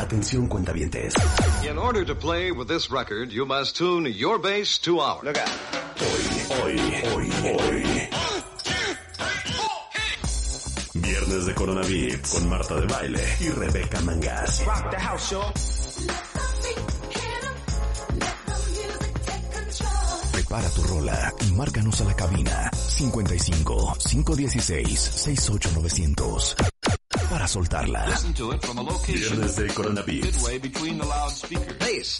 Atención cuentavientes. In order to play with this record, you must tune your bass to ours. Look out. Hoy, hoy, hoy, hoy. Viernes de Coronavirus con Marta de Baile y Rebeca Mangas. Rock the house, y'all. Prepara tu rola y márcanos a la cabina 55 516 68900 para soltarla. Viernes de Coronavirus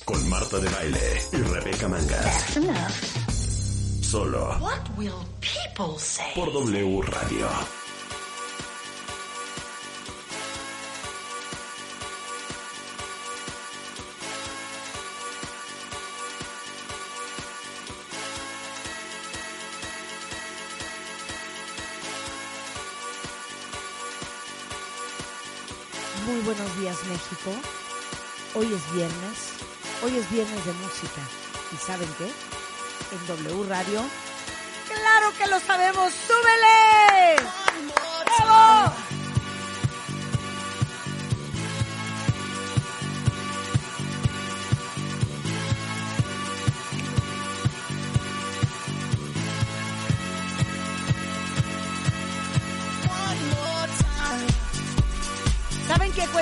con Marta de Baile y Rebeca Mangas. Solo What will people say? por W Radio. Buenos días México. Hoy es viernes. Hoy es viernes de música. ¿Y saben qué? En W Radio. ¡Claro que lo sabemos! ¡Súbele! ¡Bravo!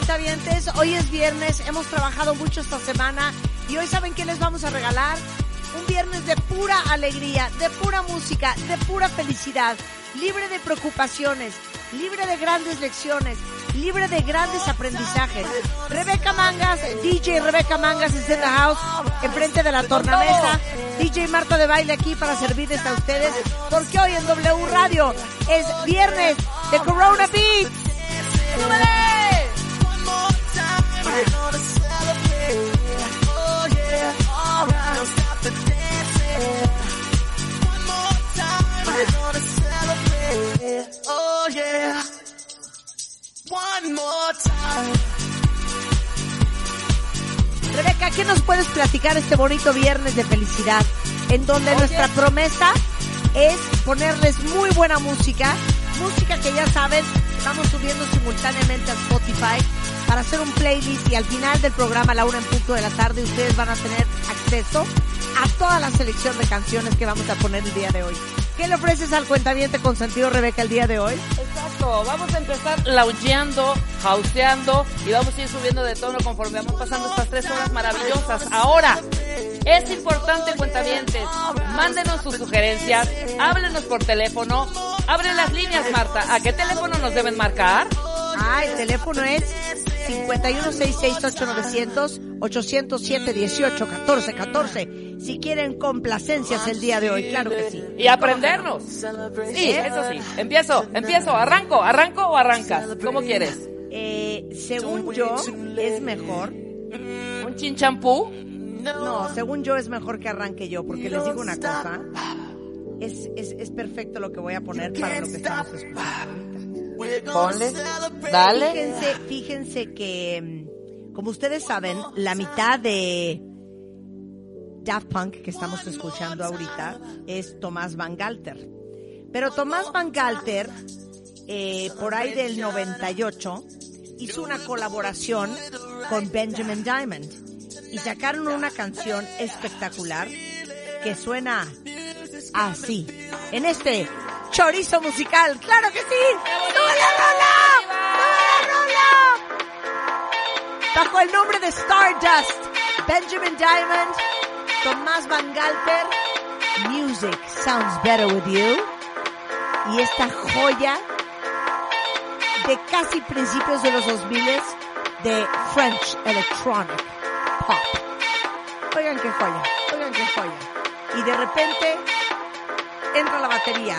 Cuentavientes? Hoy es viernes, hemos trabajado mucho esta semana y hoy ¿saben qué les vamos a regalar? Un viernes de pura alegría, de pura música, de pura felicidad, libre de preocupaciones, libre de grandes lecciones, libre de grandes aprendizajes. Rebeca Mangas, DJ Rebeca Mangas en the house, enfrente de la tornamesa. DJ Marta de Baile aquí para servirles a ustedes, porque hoy en W Radio es viernes de Corona Beat. ¡Súbele! Rebeca, ¿qué nos puedes platicar este bonito viernes de felicidad? En donde nuestra promesa es ponerles muy buena música, música que ya saben, estamos subiendo simultáneamente a Spotify para hacer un playlist y al final del programa, a la una en punto de la tarde, ustedes van a tener acceso a toda la selección de canciones que vamos a poner el día de hoy. ¿Qué le ofreces al cuentaviente consentido Rebeca el día de hoy? Exacto, vamos a empezar laujeando, houseando y vamos a ir subiendo de tono conforme vamos pasando estas tres horas maravillosas. Ahora, es importante, cuentavientes, mándenos sus sugerencias, háblenos por teléfono, abren las líneas, Marta. ¿A qué teléfono nos deben marcar? Ah, el teléfono es 51668900 807 18 14 14. Si quieren complacencias el día de hoy, claro que sí. Y aprendernos. Sí, eso sí. Empiezo, empiezo, arranco, arranco o arrancas, ¿cómo quieres? Eh, según yo, es mejor. ¿Un chinchampú? No, según yo es mejor que arranque yo, porque les digo una cosa. Es, es, es perfecto lo que voy a poner para lo que estamos escuchando. Ponle, dale. Fíjense, fíjense que, mm, como ustedes saben, la mitad de Daft Punk que estamos escuchando ahorita es Tomás Van Galter. Pero Tomás Van Galter, eh, por ahí del 98, hizo una colaboración con Benjamin Diamond y sacaron una canción espectacular que suena así. En este chorizo musical, claro que sí. ¡Sube la rola! ¡Sube la rola! Bajo el nombre de Stardust, Benjamin Diamond, Tomás Van Galter, Music Sounds Better With You. Y esta joya de casi principios de los 2000 de French Electronic Pop. Oigan qué joya, oigan qué joya. Y de repente entra la batería.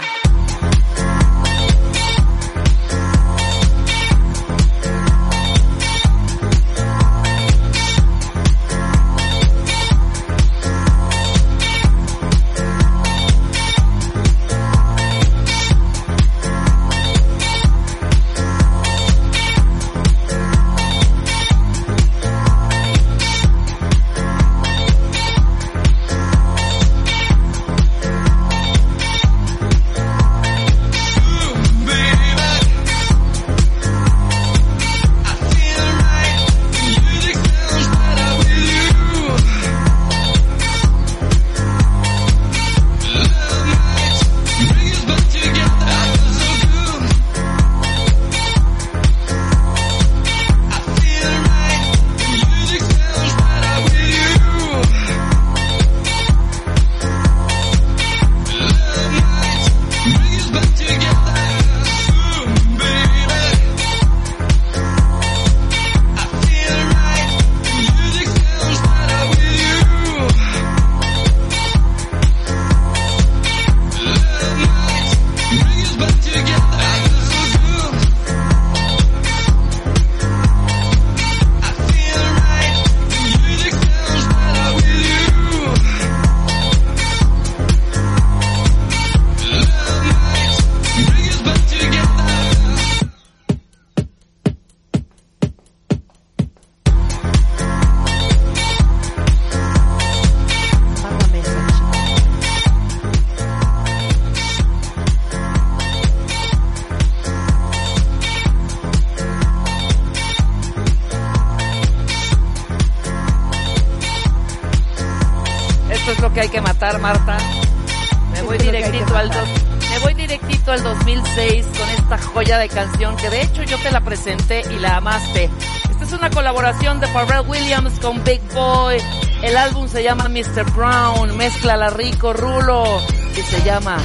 y la amaste. Esta es una colaboración de Pharrell Williams con Big Boy. El álbum se llama Mr. Brown, mezcla la rico, rulo, y se llama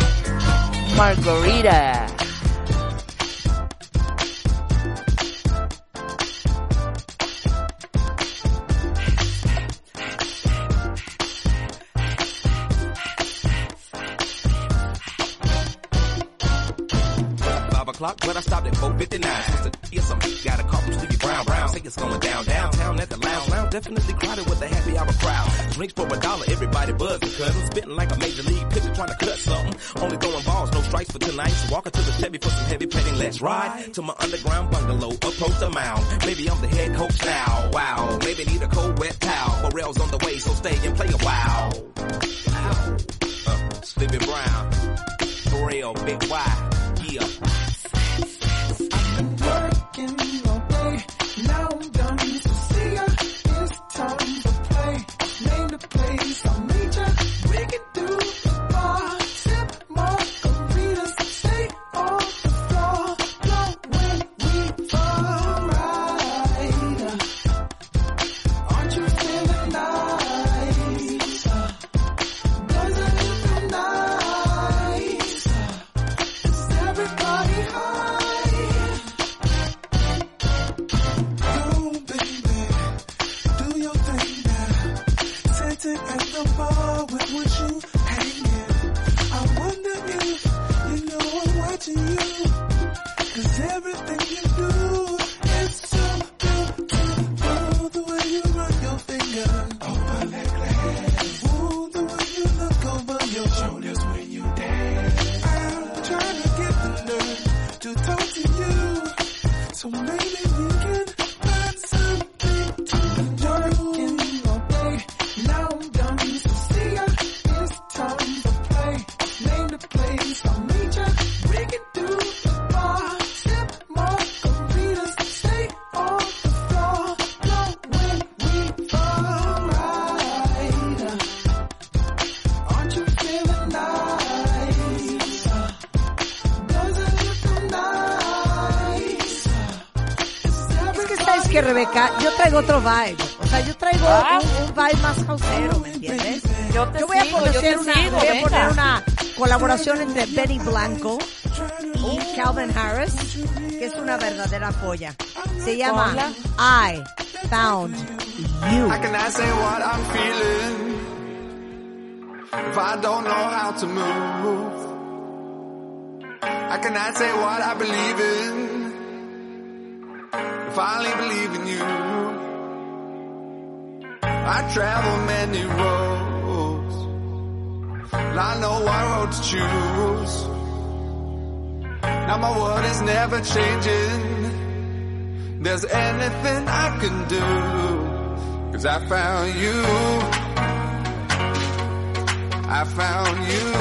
Margarita. to my underground bungalow. Approach the traigo otro vibe. O sea, yo traigo ah. un, un, vibe más causero, ¿me entiendes? Yo, te yo voy, sigo, a yo te una, sigo, voy a poner una colaboración entre Benny Blanco y Calvin Harris, que es una verdadera polla. Se llama Hola. I Found You. I cannot say what I'm feeling if I don't know how to move. I cannot say what I believe in if I only believe in you. I travel many roads. I know what road to choose. Now my world is never changing. There's anything I can do. Cause I found you. I found you.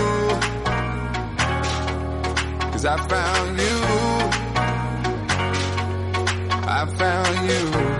Cause I found you. I found you.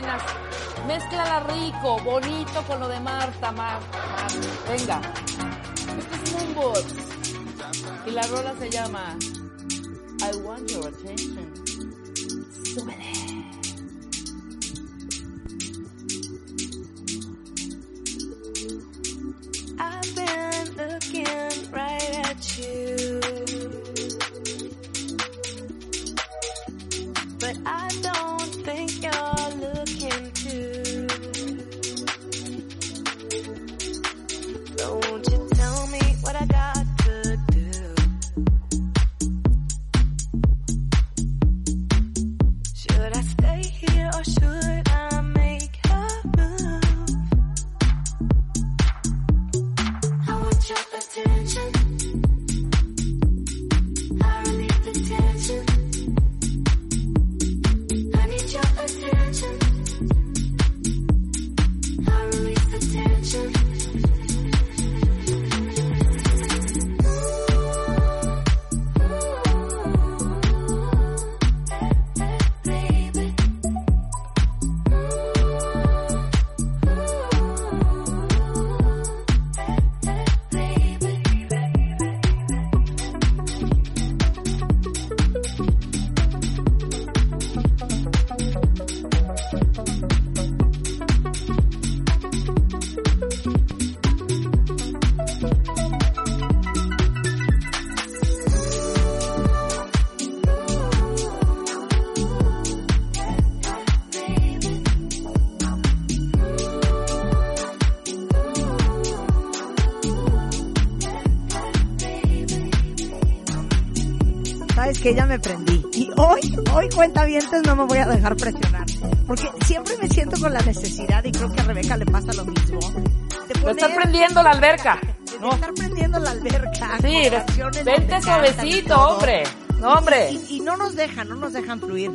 Apenas. Mézclala rico, bonito con lo de Marta, Marta. Venga. Este es Moonboots. Y la rola se llama I Want Your Attention. Súbele. Que ya me prendí. Y hoy, hoy cuenta no me voy a dejar presionar. Porque siempre me siento con la necesidad, y creo que a Rebeca le pasa lo mismo, de están prendiendo la alberca. de No. estar prendiendo la alberca. Sí, vente y suavecito, hombre. No, hombre. Y, y no nos dejan, no nos dejan fluir.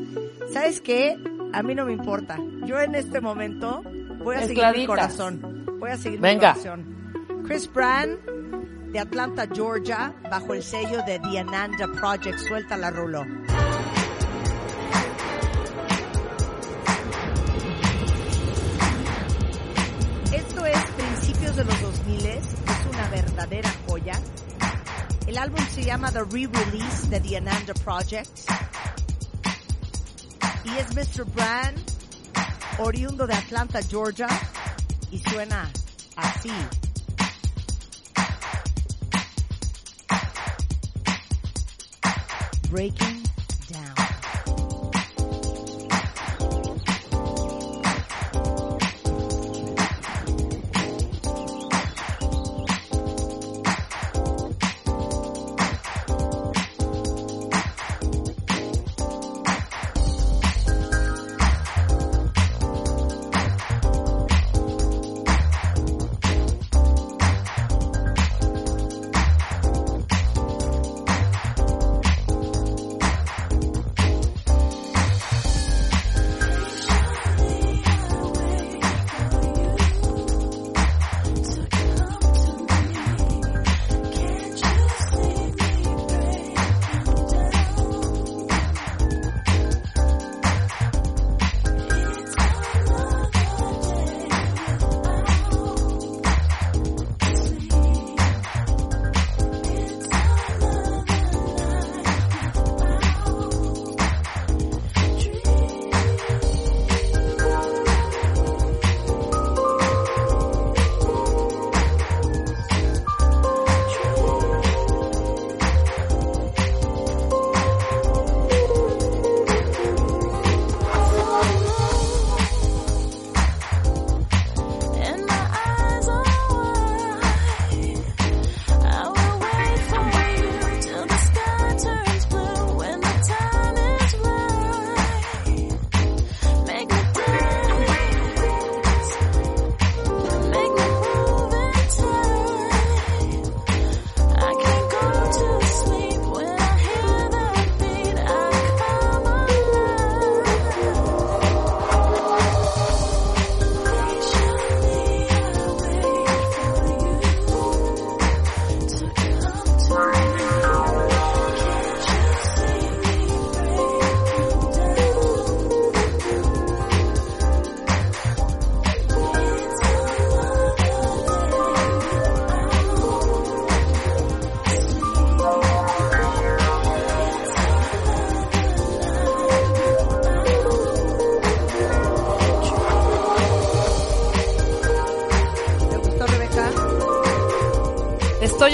¿Sabes qué? A mí no me importa. Yo en este momento voy a seguir mi corazón. Voy a seguir Venga. mi corazón. Chris Brand, de Atlanta, Georgia, bajo el sello de The Ananda Project. Suelta la rulo. Esto es principios de los 2000, es una verdadera joya. El álbum se llama The Re-Release de The Ananda Project. Y es Mr. Brand, oriundo de Atlanta, Georgia. Y suena así. Breaking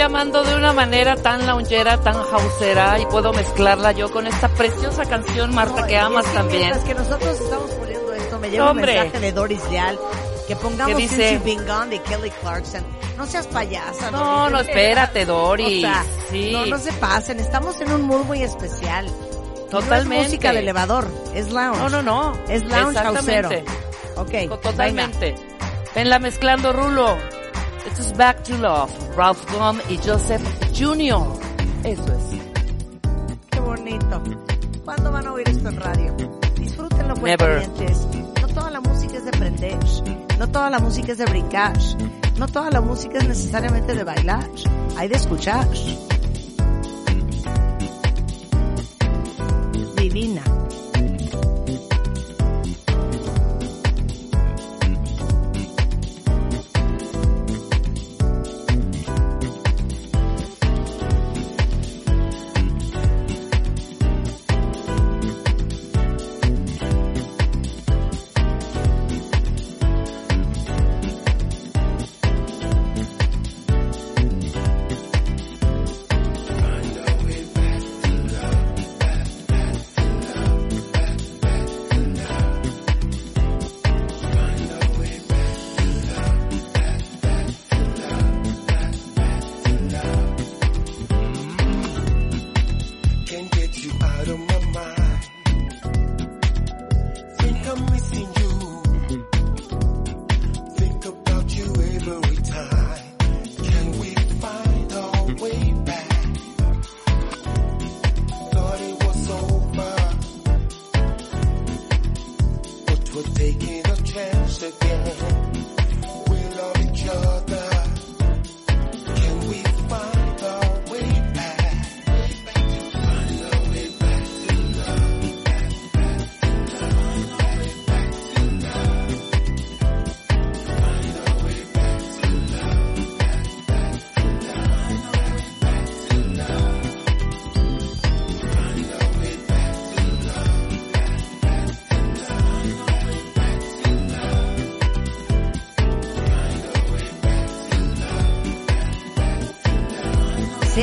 llamando de una manera tan loungera, tan houseera y puedo mezclarla yo con esta preciosa canción, Marta, No, que es amas que también. Mientras que nosotros estamos poniendo esto, me llega Hombre. un mensaje de Doris Leal que pongamos ¿Qué dice? Been Gone de Kelly Clarkson. No seas payasa. No, no, de espérate. Doris. O sea, Sí. No, no se pasen. Estamos en un mood muy especial. Totalmente. No es música de elevador, es lounge. No, no, no. Es lounge Exactamente. houseero. Ok, Totalmente. Venla mezclando, Rulo. Esto es Back to Love. Ralph Gum y Joseph Jr. Eso es. Qué bonito. ¿Cuándo van a oír esto en radio? Disfrútenlo, cuentavientes. No toda la música es de prender. No toda la música es de brincar. No toda la música es necesariamente de bailar. Hay de escuchar.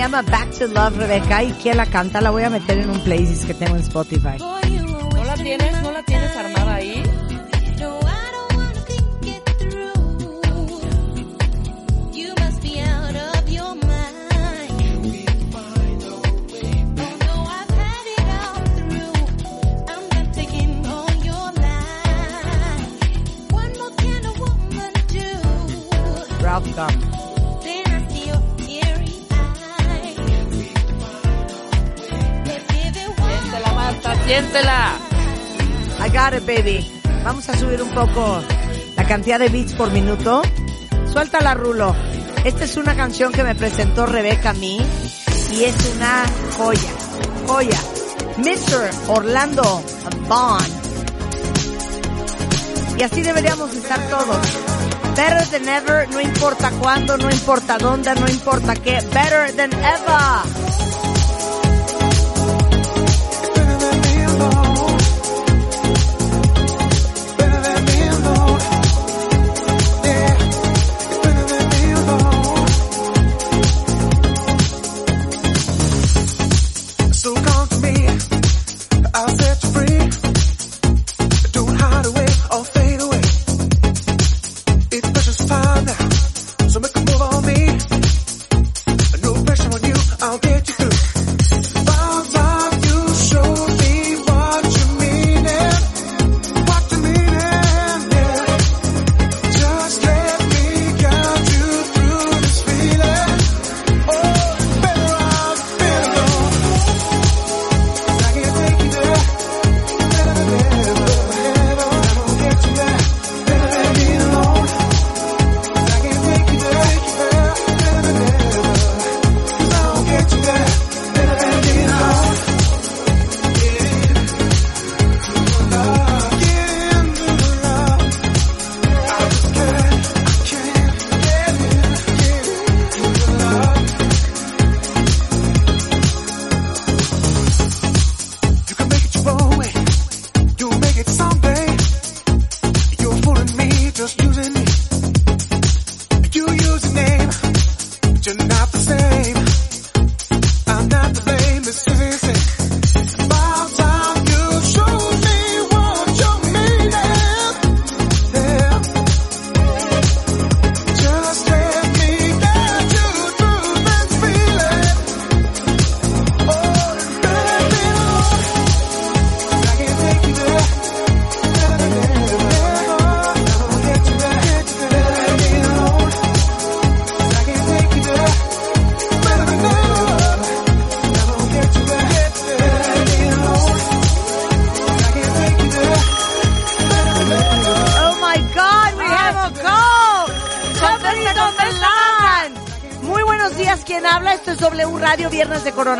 Llama Back to Love, Rebeca. ¿Y quién la canta? La voy a meter en un playlist que tengo en Spotify. Baby. Vamos a subir un poco la cantidad de beats por minuto. Suéltala, Rulo. Esta es una canción que me presentó Rebeca a mí y es una joya, joya. Mr. Orlando Bond. Y así deberíamos estar todos. Better than ever, no importa cuándo, no importa dónde, no importa qué. Better than ever.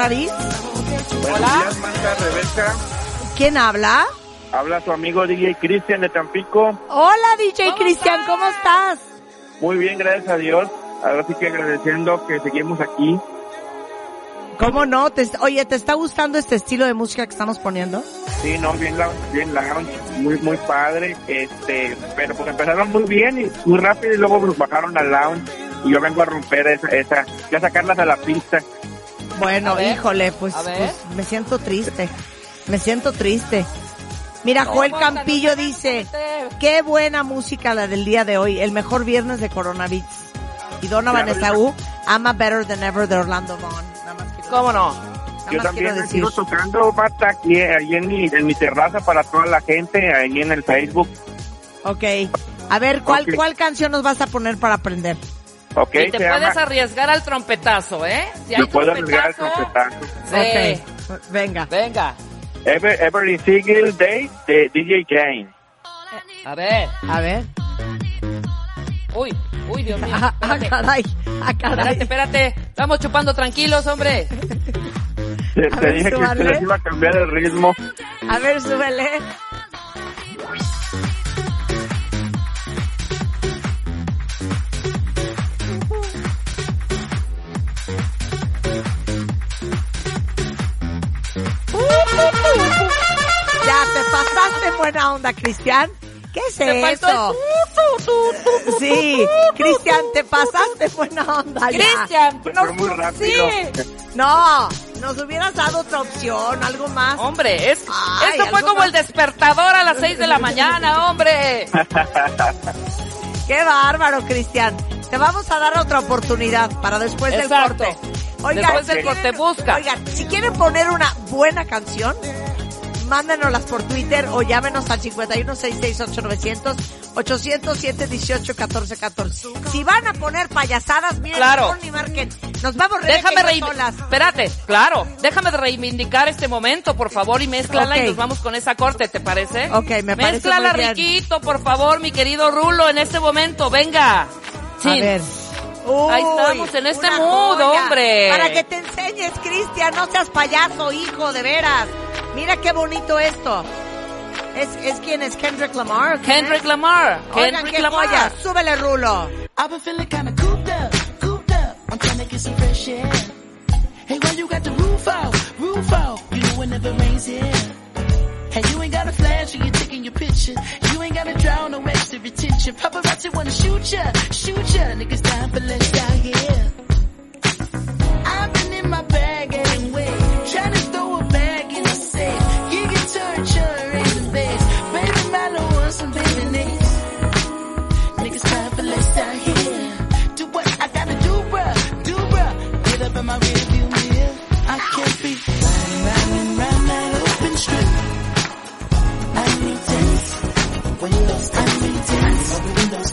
Buenos días, Marta, Rebeca. ¿Quién habla? Habla su amigo DJ Cristian de Tampico. Hola, DJ Cristian, ¿cómo estás? Muy bien, gracias a Dios. Ahora sí que agradeciendo que seguimos aquí. ¿Cómo no? Te- oye, ¿te está gustando este estilo de música que estamos poniendo? Sí, no, bien, la, bien lounge, muy, muy padre. Este, pero pues empezaron muy bien y muy rápido y luego nos bajaron al lounge. Y yo vengo a romper esa, esa, ya sacarlas a la pista. Bueno, ver, híjole, pues, pues, me siento triste. Me siento triste. Mira, Joel. Campillo dice, qué buena música la del día de hoy, el mejor viernes de Coronavirus. Y Donovan Esaú, ama Better Than Ever de Orlando Vaughn. Nada más quiero, ¿Cómo no? nada Yo también decir. sigo tocando, Marta, aquí, ahí en mi, en mi terraza para toda la gente, ahí en el Facebook. Ok. A ver, ¿cuál. ¿cuál canción nos vas a poner para aprender? Ok, y te puedes llama... arriesgar al trompetazo, ¿eh? Si hay puedo arriesgar el trompetazo, sí. Ok. Venga. Venga. Ever, Every Single Day de DJ Jane. A ver. A ver. Uy, uy, Dios mío. Ah, ah, Espérate, caray. Ah, espérate, caray. espérate. Estamos chupando tranquilos, hombre. Te, te ver, dije que súbale. se les iba a cambiar el ritmo. A ver, súbele. Te pasaste buena onda, Cristian. ¿Qué es Te faltó eso? el Sí, Cristian, te pasaste buena onda. Cristian, Fue no, muy rápido. sí. No, nos hubieras dado otra opción, algo más. Hombre, es, Ay, esto fue como más. el despertador a las 6 de la mañana, hombre. Qué bárbaro, Cristian. Te vamos a dar otra oportunidad para después Exacto. del corte. Después del si corte, busca. Oigan, si quieren poner una buena canción, mándenoslas por Twitter o llámenos al 5166890 807 18 14 14. Si van a poner payasadas, miren, Claro. ni marquen. Nos vamos Déjame reivindicar. Espérate, claro. Déjame reivindicar este momento, por favor, y mézclala Ok. y nos vamos con esa corte, ¿te parece? Ok, me parece Mézclala muy bien. riquito, por favor, mi querido Rulo, en este momento. Venga. A ver. Ahí estamos, en este mood, joya. hombre. Para que te enseñes, Cristian, no seas payaso, hijo, de veras. Mira qué bonito esto. ¿Es, es quién es? Kendrick Lamar. Kendrick es? Lamar. Oigan, Kendrick qué Lamar. joya. Súbele, Rulo. I've been feeling kinda cooped up, cooped up. I'm trying to get some fresh air. Hey, why you got the roof out, roof out? You know it never rains here. Hey, you ain't got a flash when you're taking your picture. You ain't gotta drown no extra retention. Paparazzi wanna shoot ya, shoot ya. Niggas dying for less out here. Windows, I windows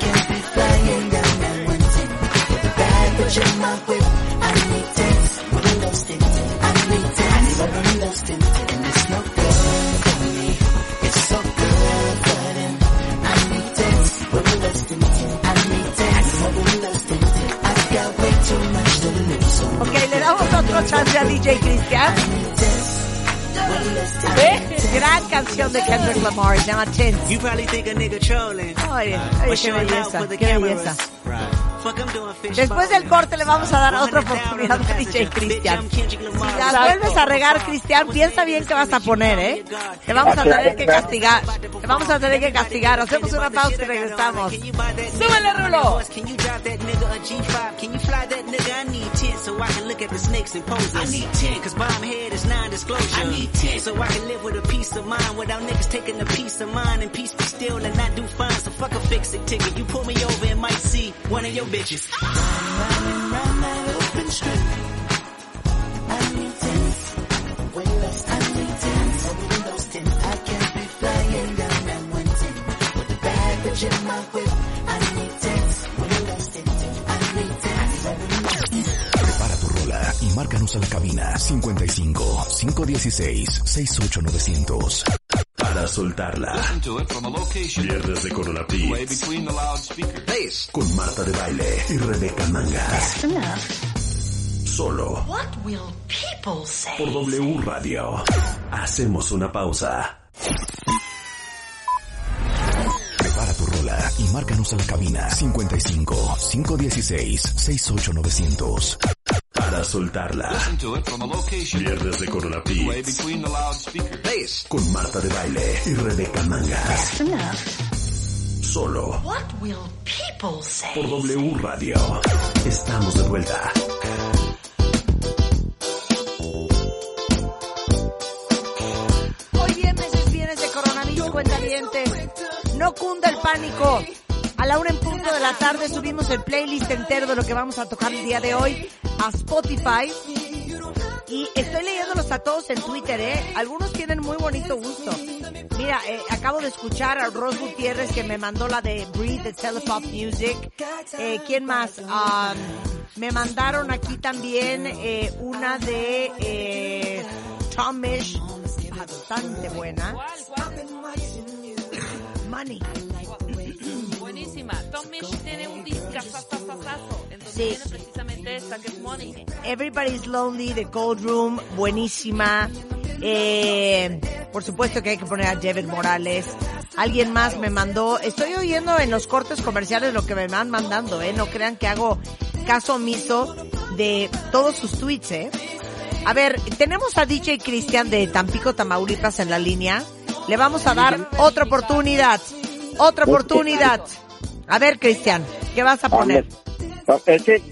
can't be flying down. With a in my whip. I need tents, windows tinted. I need tents, windows tinted. And it's no good for me. It's so good. I need tents, windows tinted. I need windows got way too much to lose. So Ok, le damos otro chance a DJ Cristian. ¿Eh? Gran canción de Kendrick Lamar, se llama Chins. You probably think a nigga trolling. Ay, ay, But qué showing out belleza, for the qué cameras. belleza. Después del corte le vamos a dar otra oportunidad a DJ Cristian. Si las vuelves a regar, Cristian, piensa bien qué vas a poner, ¿eh? Te vamos a tener que castigar. Te vamos a tener que castigar. Hacemos una pausa y regresamos. Súbele, Rulo. Can you drive that nigga a G5? Can you fly that nigga? I need 10 so I can look at the snakes and poses. I need 10 cause bomb head is non-disclosure. I need 10 so I can live with a peace of mind without niggas taking a piece of mine and peace be still and not do fine. So fuck a fix it ticket. You pull me over and might see one of your bitches. Prepara tu rola y márcanos a la cabina 55 516 68900. Para soltarla. Viernes de Corona Beats con Marta de Baile y Rebeca Mangas. Solo What will people say? por W Radio. Hacemos una pausa. Prepara tu rola y márcanos a la cabina 55 516 68900 para soltarla. Viernes de Corona Beats con Marta de Baile y Rebeca Mangas. Solo What will people say? por W Radio. Estamos de vuelta. Hoy viernes es viernes de coronavirus, cuentavientes. No cunda el pánico. A la una en punto de la tarde subimos el playlist entero de lo que vamos a tocar el día de hoy a Spotify. Y estoy leyéndolos a todos en Twitter, ¿eh? Algunos tienen muy bonito gusto. Mira, eh, acabo de escuchar a Ros Gutiérrez que me mandó la de Breathe de Telepop Music. Eh, ¿Quién más? Me mandaron aquí también eh, una de eh, Tomish, bastante buena. Money. Buenísima. Tom Misch tiene un discazazazazazo. Sí. precisamente esta que es Money. Everybody's Lonely de Cold Room, buenísima. Eh, por supuesto que hay que poner a Javid Morales. Alguien más me mandó, estoy oyendo en los cortes comerciales lo que me van mandando, eh. No crean que hago caso omiso de todos sus tweets, eh. A ver, tenemos a DJ Cristian de Tampico, Tamaulipas en la línea. Le vamos a dar otra oportunidad. Otra oportunidad. A ver, Cristian, ¿qué vas a poner? Es que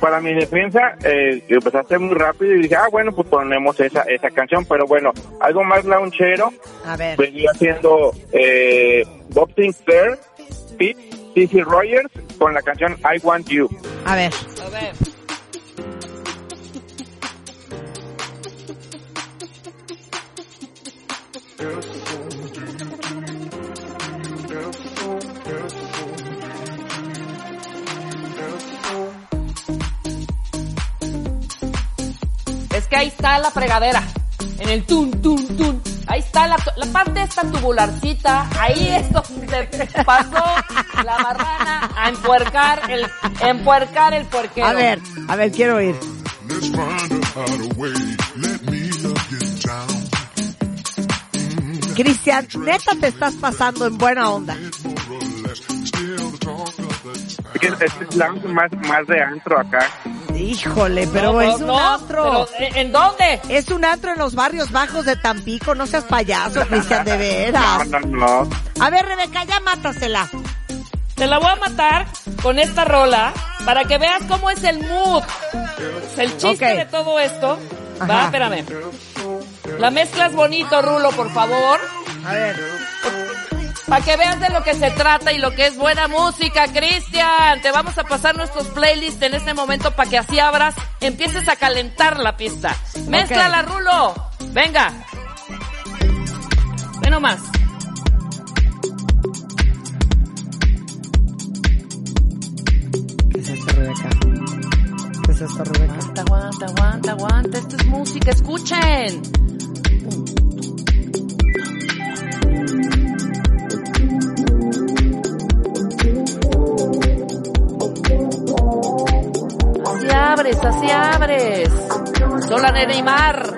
para mi defensa eh, empezaste muy rápido y dije, ah, bueno, pues ponemos esa esa canción, pero bueno, algo más launchero A ver. venía haciendo eh, Bob Sinclair, Pete, Cici Rogers con la canción I Want You. A ver. A ver. Que ahí está la fregadera. En el tun, tun, tun. Ahí está la, la parte esta tubularcita. Ahí es donde pasó la marrana a empuercar el, empuercar el puerquero. A ver, a ver, quiero oír. Cristian, neta te estás pasando en buena onda. Es este es lounge más, más de antro acá. Híjole, pero No, es no, un no, antro. pero, ¿en- ¿En dónde? Es un antro en los barrios bajos de Tampico, no seas payaso, Cristian, de veras. no, no. A ver, Rebeca, ya mátasela. Te la voy a matar con esta rola para que veas cómo es el mood. El chiste de todo esto. Ajá. Va, espérame. La mezclas bonito, Rulo, por favor. A ver. Para que veas de lo que se trata y lo que es buena música, Cristian. Te vamos a pasar nuestros playlists en este momento para que así abras, empieces a calentar la pista. Mézclala, Rulo. Venga. Ve nomás. ¿Qué es esto, Rebeca? ¿Qué es esto, Rebeca? Aguanta, aguanta, aguanta, aguanta. Esto es música, escuchen. Abres, así abres. Sola Neymar.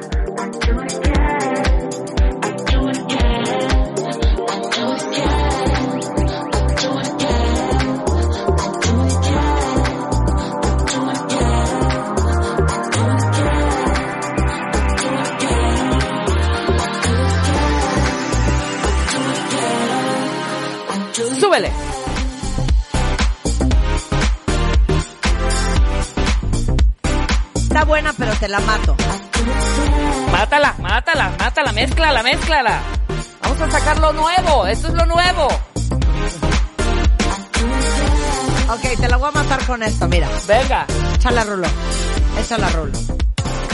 Está buena, pero te la mato. Mátala, mátala, mátala, mézclala, mézclala. Vamos a sacar lo nuevo, esto es lo nuevo. Ok, te la voy a matar con esto, mira. Venga. Échala, Rulo. Échala, Rulo.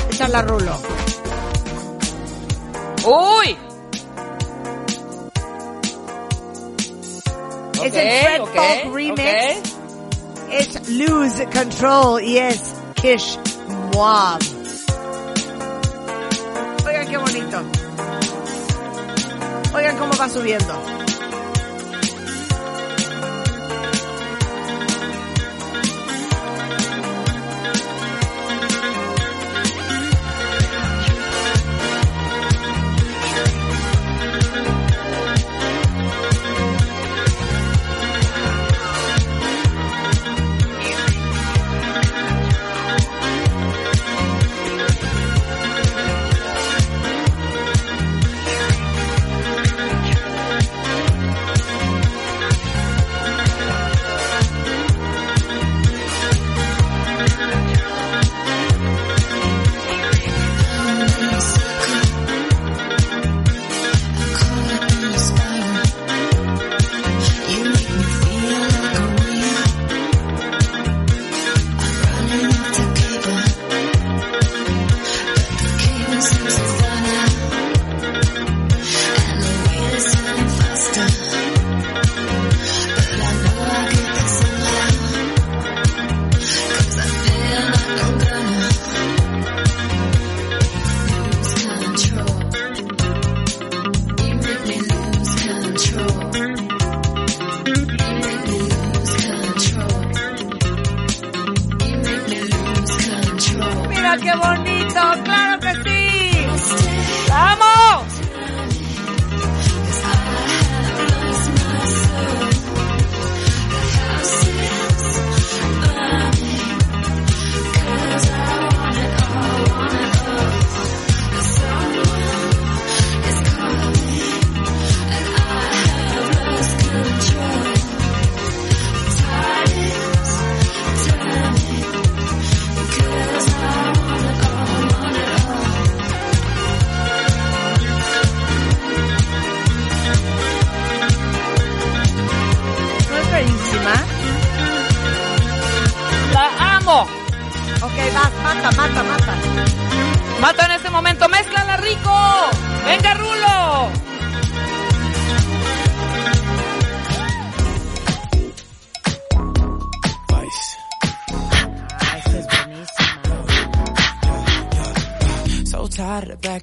Échala, Rulo. Uy. Es el Fred ok, Folk remix. ok. Es Lose Control y es Kish Moab. Oigan qué bonito. Oigan cómo va subiendo.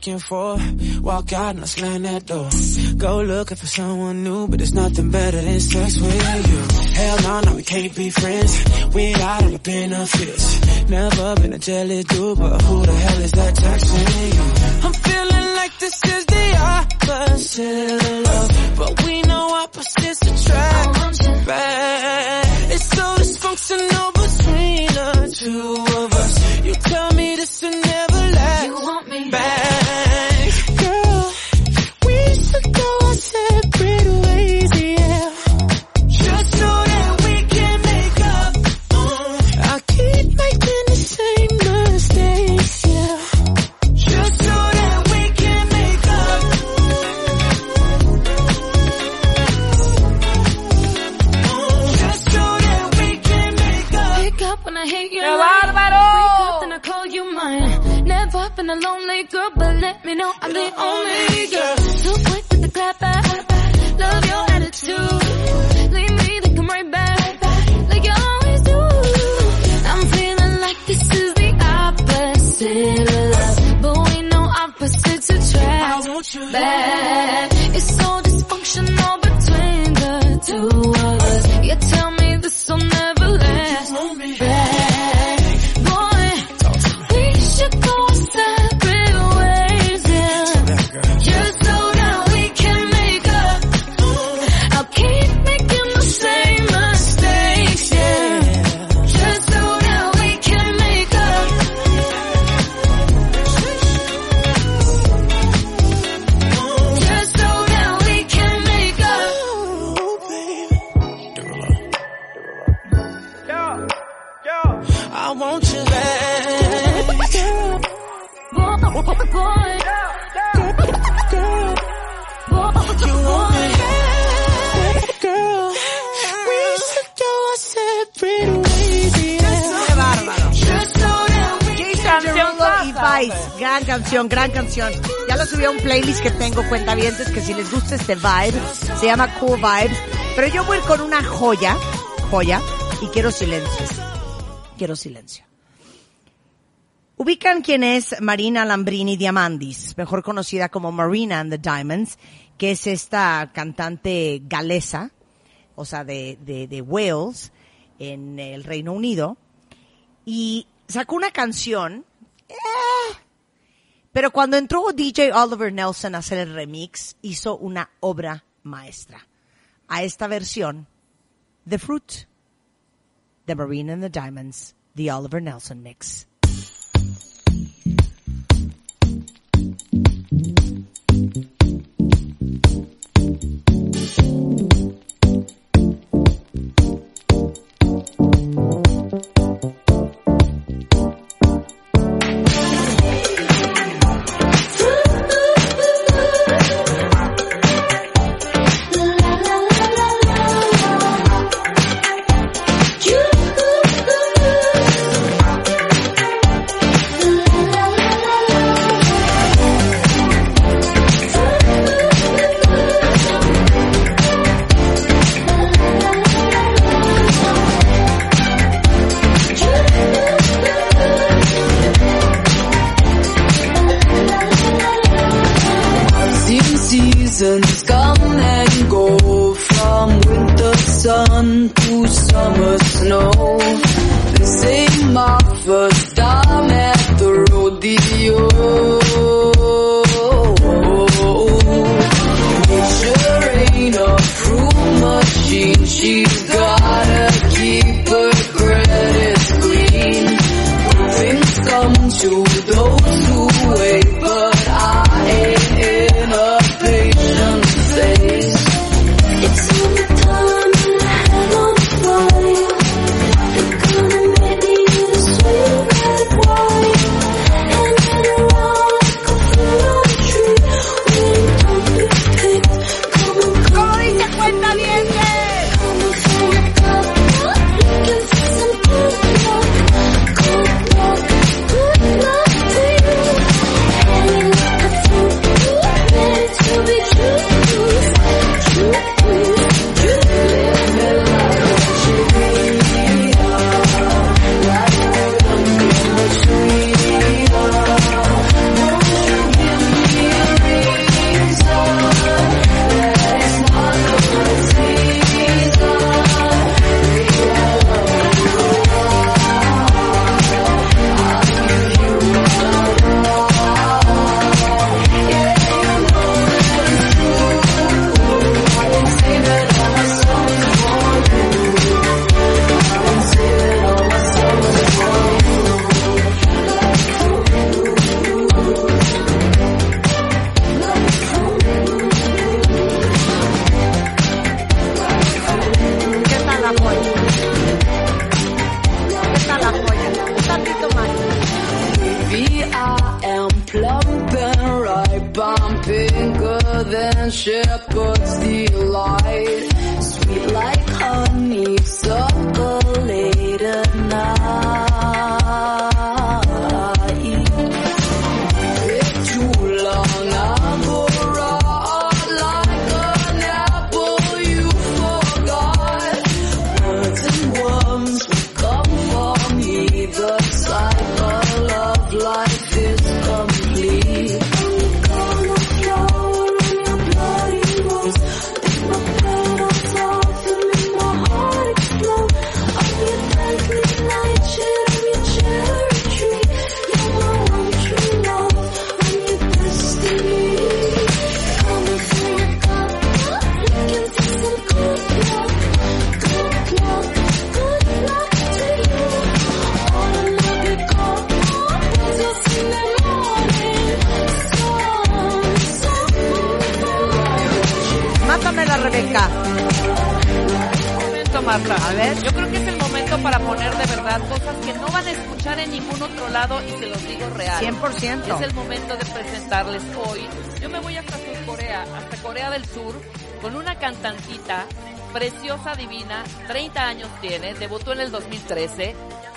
And forth. Walk out and I slam that door. Go looking for someone new, but there's nothing better than sex with you. Hell no, no, we can't be friends. We out of the benefits. Never been a jealous dude, but who the hell is that texting you? I'm feeling like this is the opposite of love, but we Ya lo subí a un playlist que tengo, cuenta cuentavientes, que si les gusta este vibe, se llama Cool Vibes. Pero yo voy con una joya, joya, y quiero silencio. Quiero silencio. Ubican quién es Marina Lambrini Diamandis, mejor conocida como Marina and the Diamonds, que es esta cantante galesa, o sea, de, de, de Wales, en el Reino Unido, y sacó una canción eh, pero cuando entró DJ Oliver Nelson a hacer el remix, hizo una obra maestra. A esta versión, The Fruit, The Marine and the Diamonds, The Oliver Nelson Mix.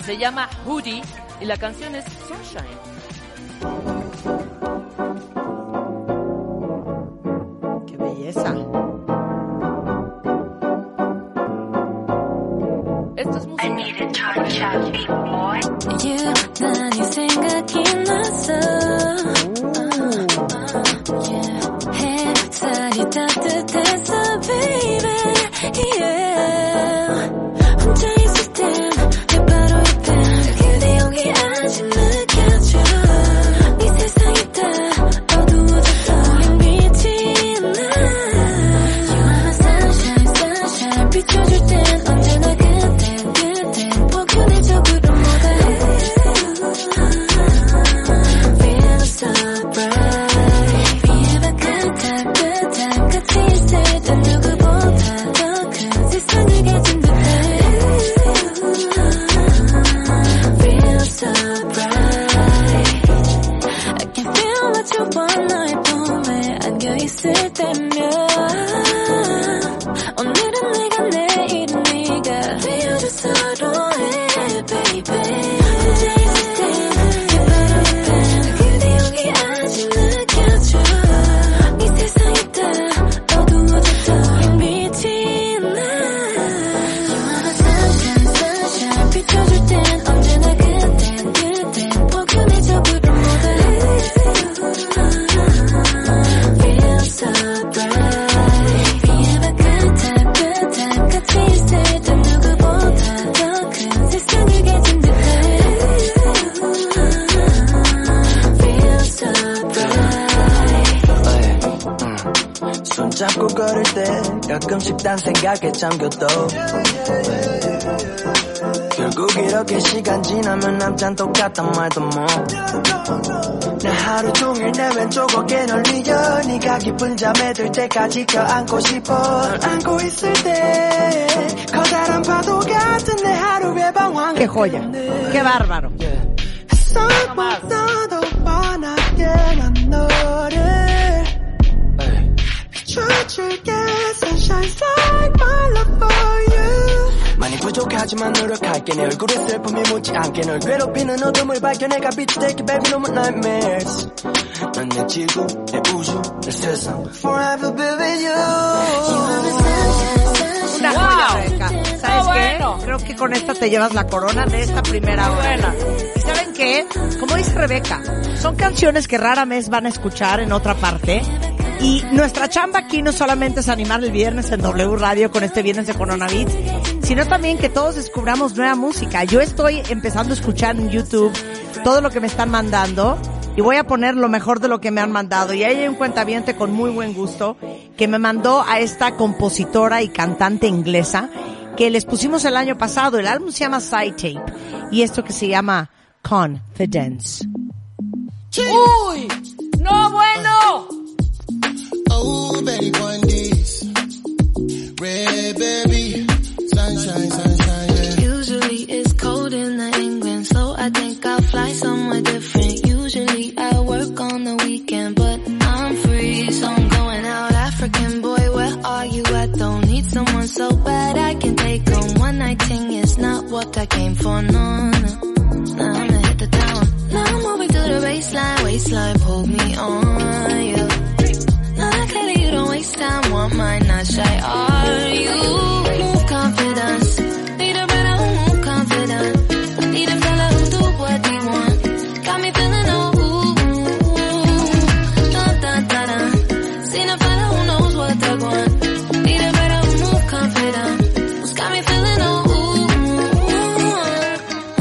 Se llama Hoodie y la canción es Sunshine. 네가 기쁜 잠에 들 때까지 껴안고 싶어. 널 안고 있을 때 커다란 파도 같은 내 하루의 방황 Qué joya. Qué bárbaro. 너도 뻔하게 난 너를 비춰줄게. Sunshine like my love for you 많이 부족하지만 노력할게 내 얼굴에 슬픔이 묻지 않게 널 괴롭히는 어둠을 발견해가 빛이 될게 baby no more nightmares 넌 내 지구 내 우주 내 세상 Forever be with you Una joya, Rebeca. ¿Sabes qué? Creo que con esta te llevas la corona de esta primera hora. ¿Y saben qué? Como dice Rebeca, son canciones que rara vez van a escuchar en otra parte. y nuestra chamba aquí no solamente es animar el viernes en W Radio con este viernes de Corona Beats, sino también que todos descubramos nueva música. Yo estoy empezando a escuchar en YouTube todo lo que me están mandando y voy a poner lo mejor de lo que me han mandado. Y hay un cuentaviente con muy buen gusto que me mandó a esta compositora y cantante inglesa que les pusimos el año pasado. El álbum se llama Side Tape y esto que se llama Confidence. ¡Uy! ¡No, bueno! Oh, Betty Bundy's. Red baby. Sunshine, sunshine, yeah. Usually it's cold in the England, so I think I'll fly somewhere different. Usually I work on the weekend, but I'm free, so I'm going out. African boy, where are you? I don't need someone so bad I can take on one night thing. Is not what I came for, no, no. Now I'ma hit the town. Now I'm moving through the baseline, waistline, pull me on, yeah. Time, want mine, not shy, are you? Move confidence. Need a brother who move confident. Need a fella who do what he want. Got me feeling oh ooh. Dun dun dun dun. Seen a fella who knows what they want. Need a brother who move confident. Who's got me feeling oh ooh.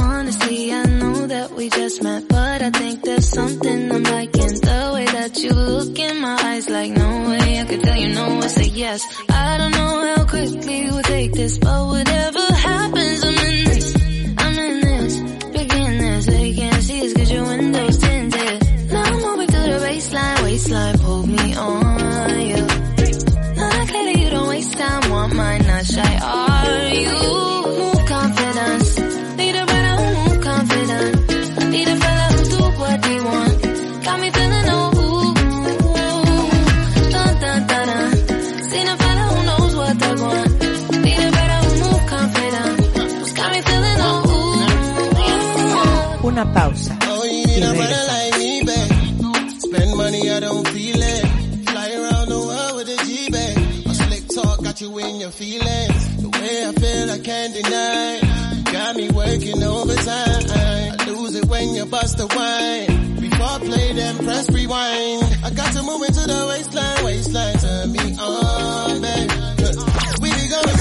Honestly, I know that we just met, but I think there's something I'm liking. The way that you look in my eyes, like no Say yes. I don't know how quickly we'll take this, but whatever Deny. Got me working overtime. I lose it when you bust the wine. Before play then press rewind. I got to move into the waistline, waistline, turn me on, babe. We be going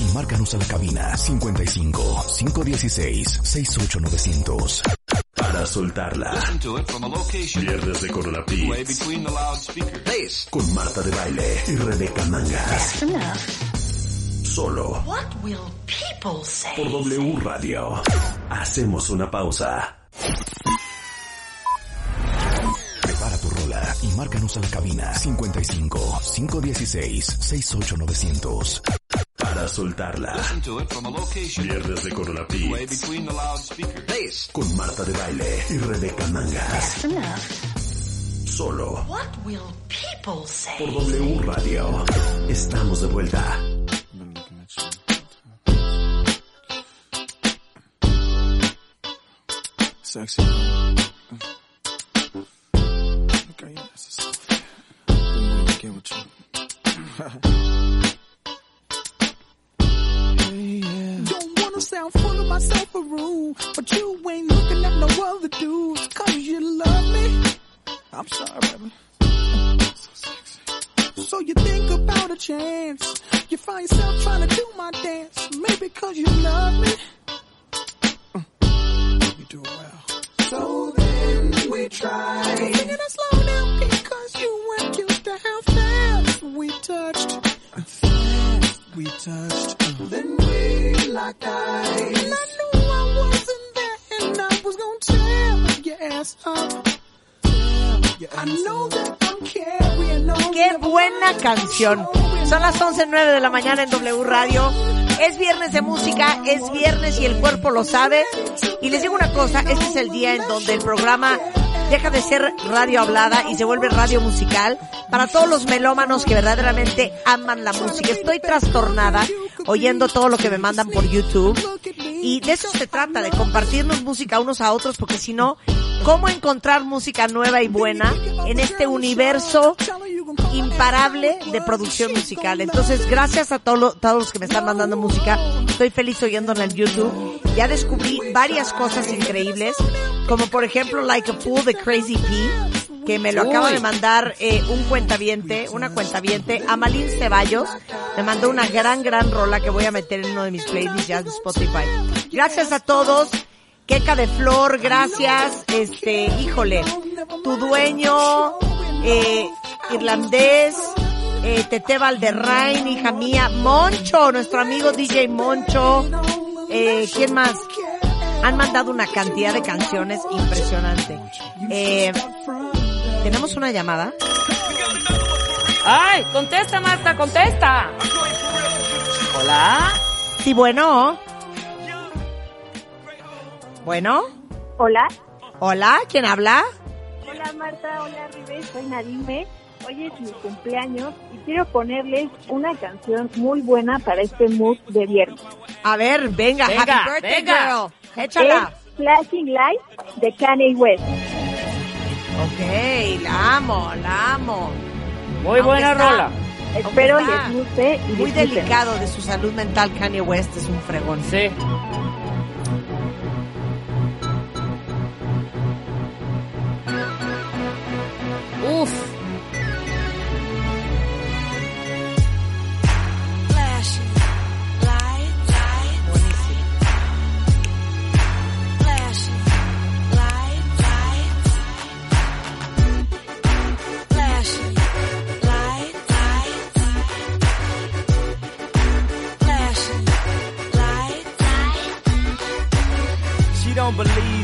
y márcanos a la cabina 55 516 68900 para soltarla. Viernes de Corona Beats con Marta de Baile y Rebeca Mangas. Solo What will people say? por W Radio. Hacemos una pausa. Prepara tu rola y márcanos a la cabina 55 516 68900 para soltarla. Viernes de Corona con Marta de Baile y Rebeca Mangas. Solo What will people say? por W Radio. Estamos de vuelta. Sexy. Okay, that's a soft. Been waiting to get with you. Don't wanna sound full of myself a rude, but you ain't looking at no other dudes. Cause you love me. I'm sorry, 11, 9 de la mañana en W Radio. Es viernes de música, es viernes y el cuerpo lo sabe. Y les digo una cosa, este es el día en donde el programa deja de ser radio hablada y se vuelve radio musical para todos los melómanos que verdaderamente aman la música. Estoy trastornada oyendo todo lo que me mandan por YouTube. Y de eso se trata, de compartirnos música unos a otros, porque si no, ¿cómo encontrar música nueva y buena en este universo imparable de producción musical? Entonces, gracias a todo todos los que me están mandando música, estoy feliz oyéndola en YouTube. Ya descubrí varias cosas increíbles, como por ejemplo Like a Fool de Crazy P, que me lo acaba de mandar eh, un cuentaviente, una cuentaviente, Amalín Ceballos, me mandó una gran, gran rola que voy a meter en uno de mis playlists ya de Spotify. Gracias a todos. Queca de Flor, gracias. Este, híjole, tu dueño, eh, irlandés, eh, Tete Valderrain, hija mía, Moncho, nuestro amigo DJ Moncho, eh, ¿quién más? Han mandado una cantidad de canciones impresionante. Eh, ¿Tenemos una llamada? ¡Ay! ¡Contesta, Marta! ¡Contesta! Hola. Sí, bueno. Bueno. Hola. Hola, ¿quién habla? Hola Marta, hola Ribe, soy Nadime. Hoy es mi cumpleaños y quiero ponerles una canción muy buena para este mood de viernes. A ver, venga, Venga, happy birthday venga. girl. Échala. Es Flashing Lights de Kanye West. Ok, la amo, la amo. Muy buena está- rola. Espero les guste y Muy disfruten. delicado de su salud mental, Kanye West es un fregón. Sí. Light, She don't believe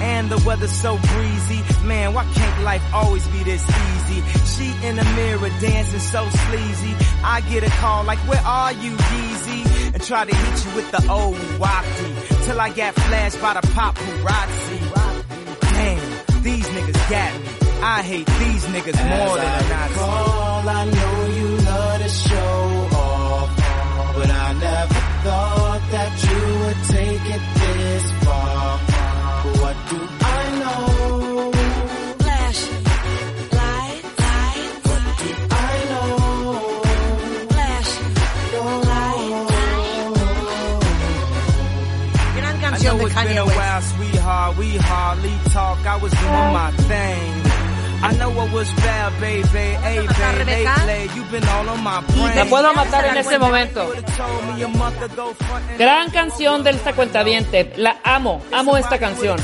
And the weather's so breezy. Man, why can't life always be this easy? She in the mirror dancing so sleazy. I get a call like, where are you, Yeezy? And try to hit you with the old wacky. Till I got flashed by the paparazzi. Damn, these niggas got me. I hate these niggas more than a Nazi. Call, I know La puedo matar en este momento. Gran canción de esta cuentaviente. La amo, amo esta canción.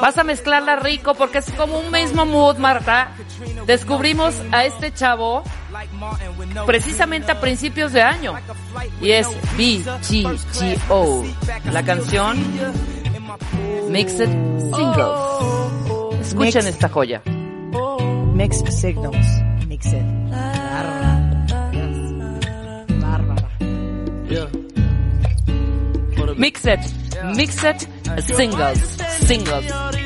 Vas a mezclarla rico porque es como un mismo mood, Marta. Descubrimos a este chavo precisamente a principios de año. Y es BGGO. La canción Mixed Singles. Escuchen esta joya. Mixed Signals. Mixed. Bárbara. Mixed, Mixed Singles. Singles.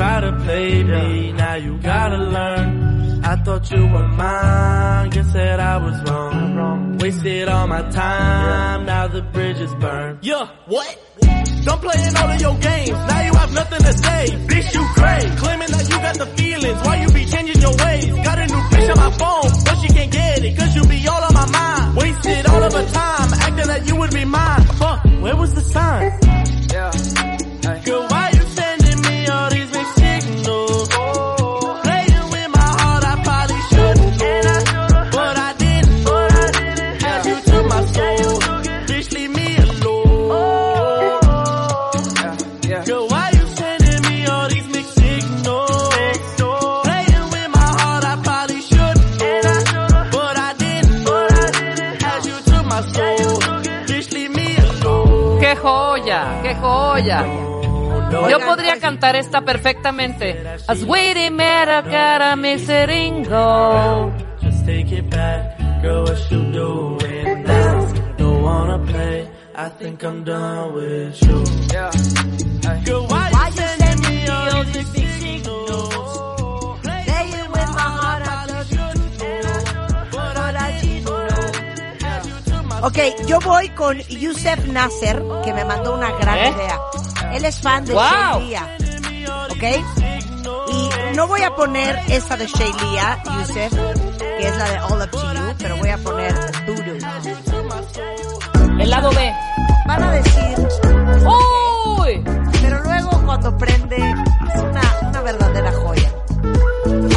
Try to play me, now you gotta learn. I thought you were mine, guess that I was wrong. Wasted all my time, now the bridge is burned. Yeah, what? Don't play in all of your games, now you have nothing to say. Bitch, you crazy, claiming that you got the feelings, why you be changing your ways? Got a new bitch on my phone, but she can't get it, cause you be all on my mind. Wasted all of her time, acting like you would be mine. Fuck, where was the sign? Joya! Yo podría cantar esta perfectamente. As waiting matter, gotta mix it in go. Just take it back, girl, what you doing now? Don't wanna play, I think I'm done with you. Yeah. Girl, why, Ok, yo voy con Yusef Nasser, que me mandó una gran ¿Eh? idea. Él es fan de Wow. Shaylia. ¿Ok? Y no voy a poner esa de Shaylia, Yusef, que es la de All Up to You, pero voy a poner Voodoo. El lado B. Van a decir, ¡Uy! pero luego cuando prende, es una, una verdadera joya.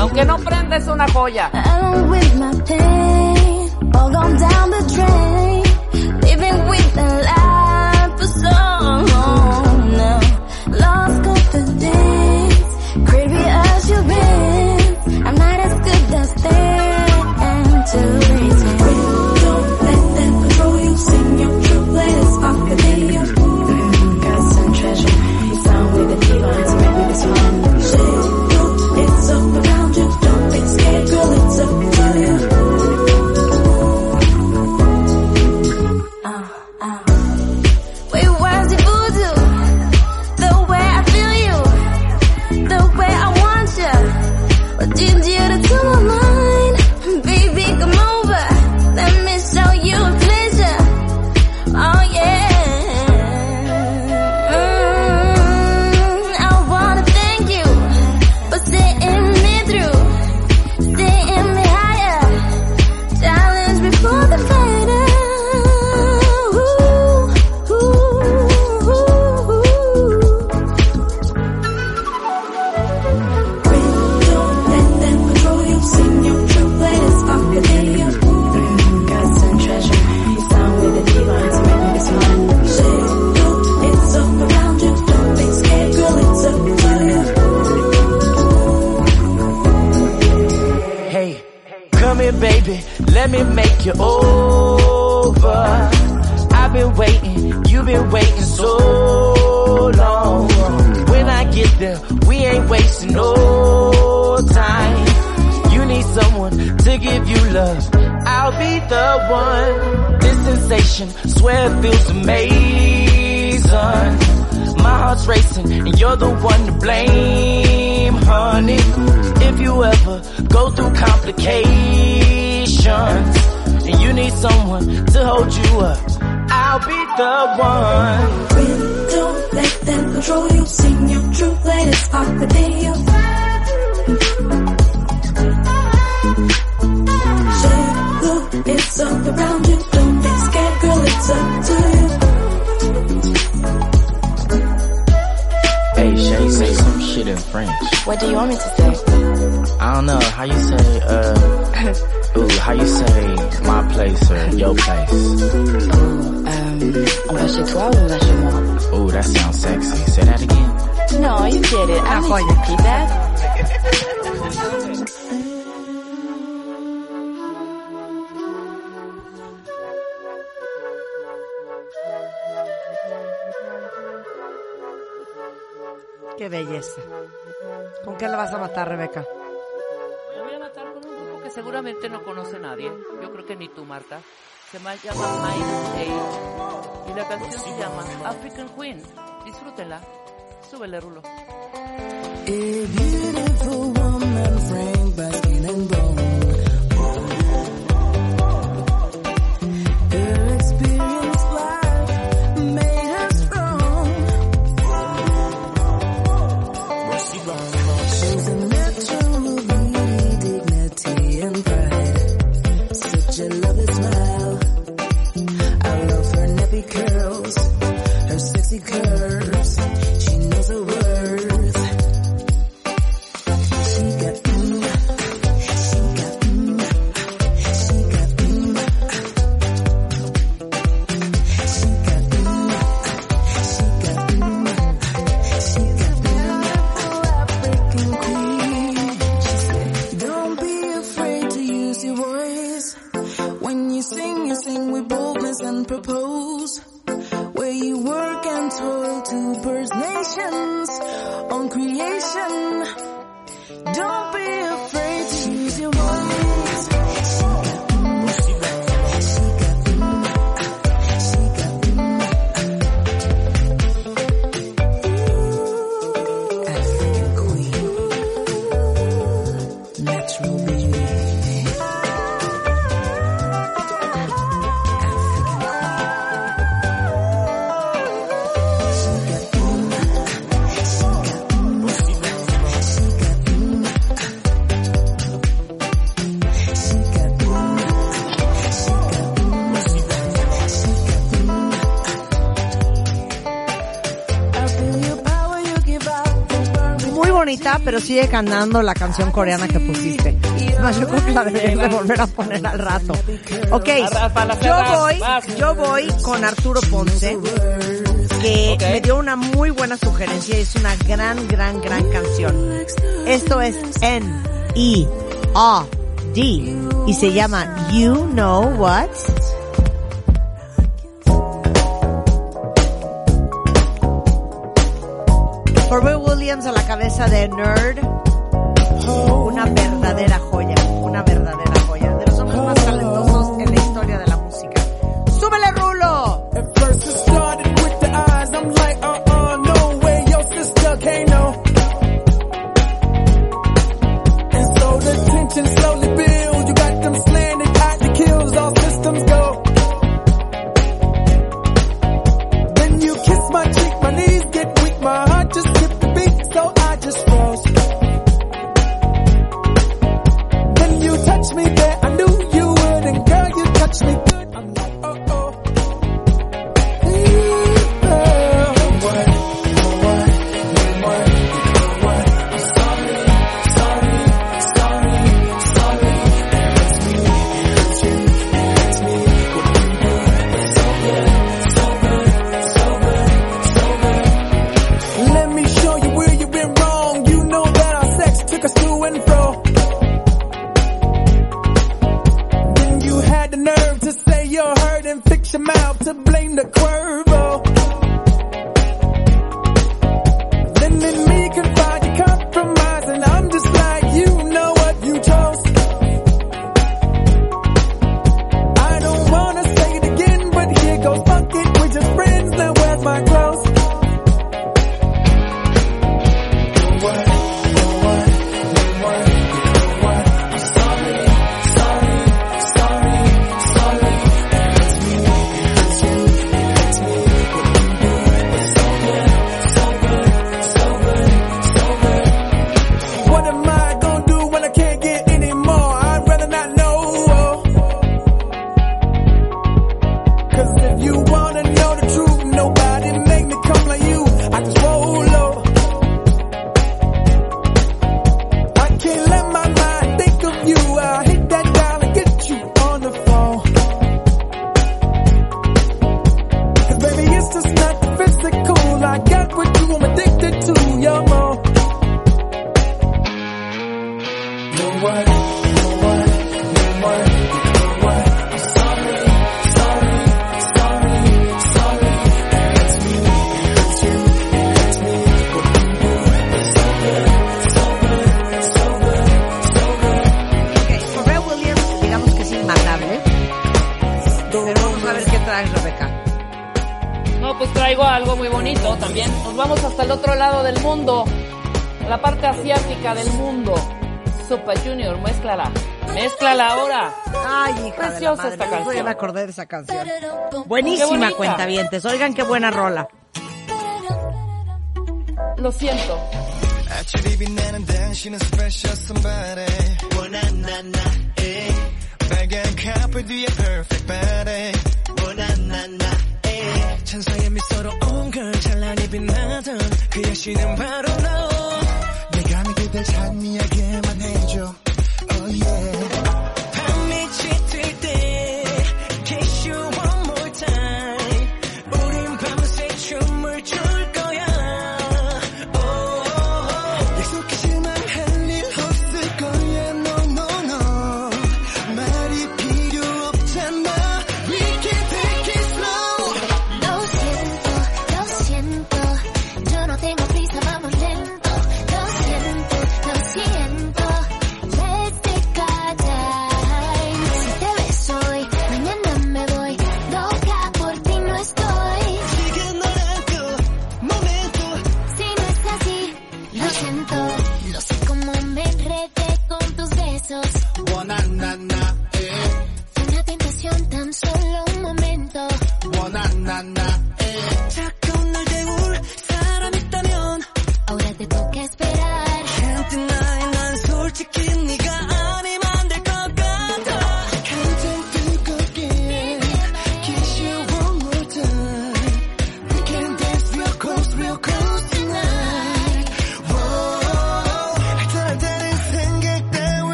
Aunque no prenda, es una joya. Alone with my pain, all gone down the drain. Living with Se llama Mind Aid y la canción se llama African Queen. Disfrútenla, súbele rulo. pero sigue cantando la canción coreana que pusiste. No, yo creo que la deberías de volver a poner al rato. Ok, yo voy, yo voy con Arturo Ponce, que okay. me dio una muy buena sugerencia y es una gran, gran, gran canción. Esto es N-E-A-D y se llama You Know What. A la cabeza de Nerd. Una verdadera joya. esa canción. Buenísima cuenta vientes. Oigan qué buena rola. Lo siento.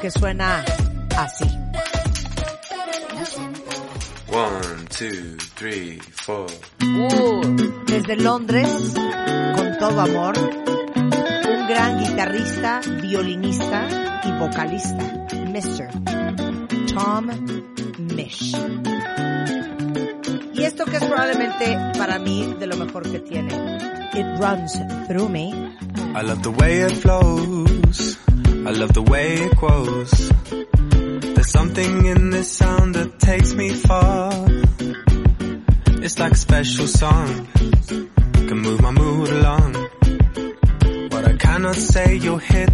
que suena así. One, two, three, four. Uh, desde Londres, con todo amor, un gran guitarrista, violinista y vocalista, Mr. Tom Mish. Y esto que es probablemente para mí de lo mejor que tiene. It runs through me. I love the way it flows. I love the way it grows. There's something in this sound that takes me far. It's like a special song. Can move my mood along. What I cannot say, you'll hear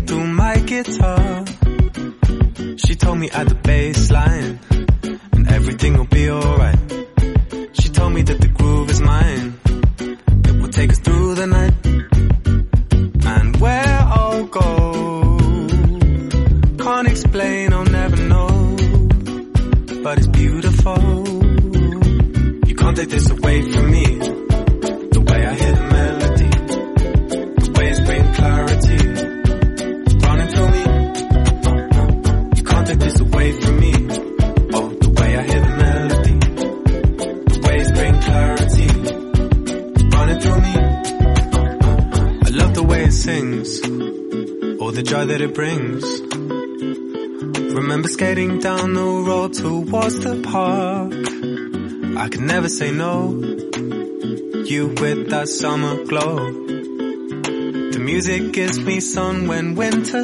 She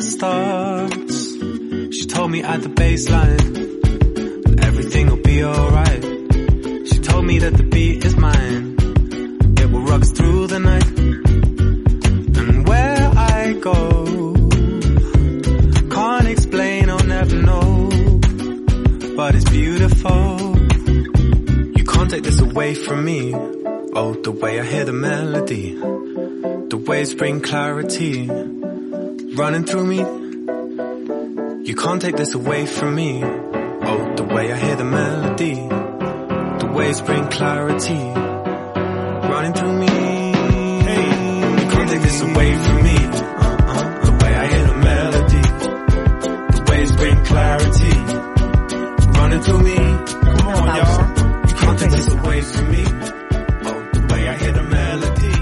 told me at the baseline everything will be alright. She told me that the beat is mine. It will rock through the night. And where I go, can't explain, I'll never know. But it's beautiful. You can't take this away from me. Oh, the way I hear the melody, the way it's bring clarity You can't take this away from me. Oh, the way I hear the melody, the waves bring clarity running through me. Hey, you can't take this away from me. Uh-uh. The way I hear the melody, the waves bring clarity running through me. Come on, y'all. You can't take this away from me. Oh, the way I hear the melody,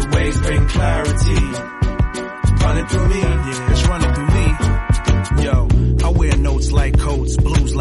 the waves bring clarity running through me. Yeah.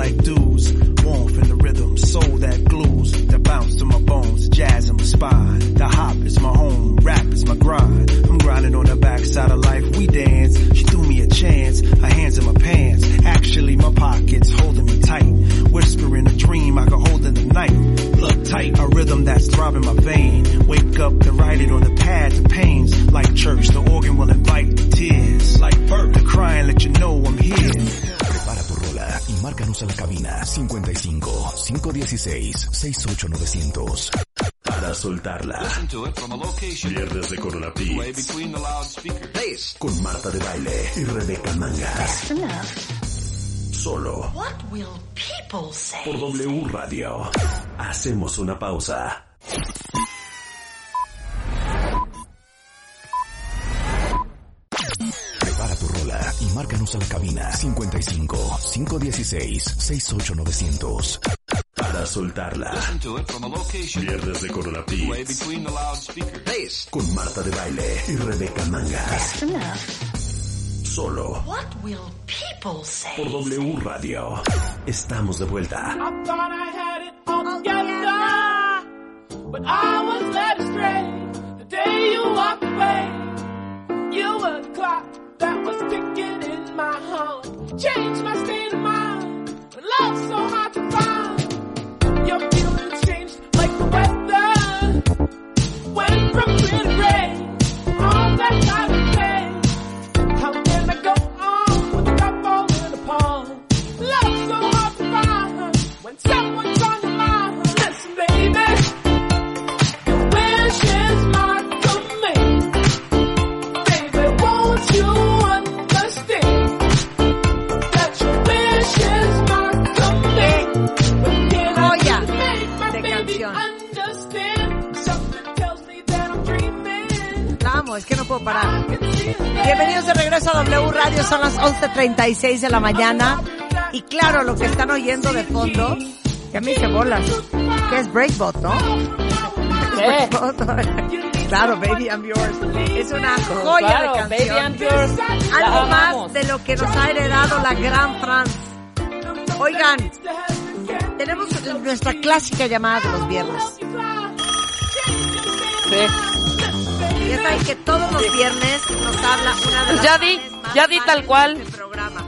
like dudes, warmth in the rhythm, soul that glues, that bounce to my bones, jazz in my spine. The hop is my home, rap is my grind. I'm grinding on the backside of life, we dance. She threw me a chance, her hands in my pants. Actually, my pockets holding me tight, whispering a dream I can hold in the night. Look tight, a rhythm that's throbbing my vein. Wake up and write it on the pad to pain Márcanos a la cabina 55 516 68900 para soltarla. Viernes de Corona con Marta de Baile y Rebeca Mangas. Solo What will people say? por W Radio. Hacemos una pausa. Y márcanos a la cabina 55 516 68900 para soltarla. Viernes de Corona Beats con Marta de Baile y Rebeca Mangas. Solo What will people say? por W Radio. Estamos de vuelta. I thought I had it all together, but I was led astray the day you walked away. You were the clock that was ticking in my heart, changed my state of mind. Love's so hard to find, your feelings like the weather. Gray, all that es que no puedo parar. Bienvenidos de regreso a W Radio, son las 11.36 de la mañana. Y claro, lo que están oyendo de fondo, que a mí se bolas, que es Breakbot, ¿no? Breakbot. claro, Baby I'm Yours. Es una joya Claro, de canción. Baby I'm Yours. Algo más de lo que nos ha heredado la gran Franz. Oigan, tenemos nuestra clásica llamada de los viernes. Ya saben que todos los viernes nos habla una de las Ya di, ya di tal cual. programa.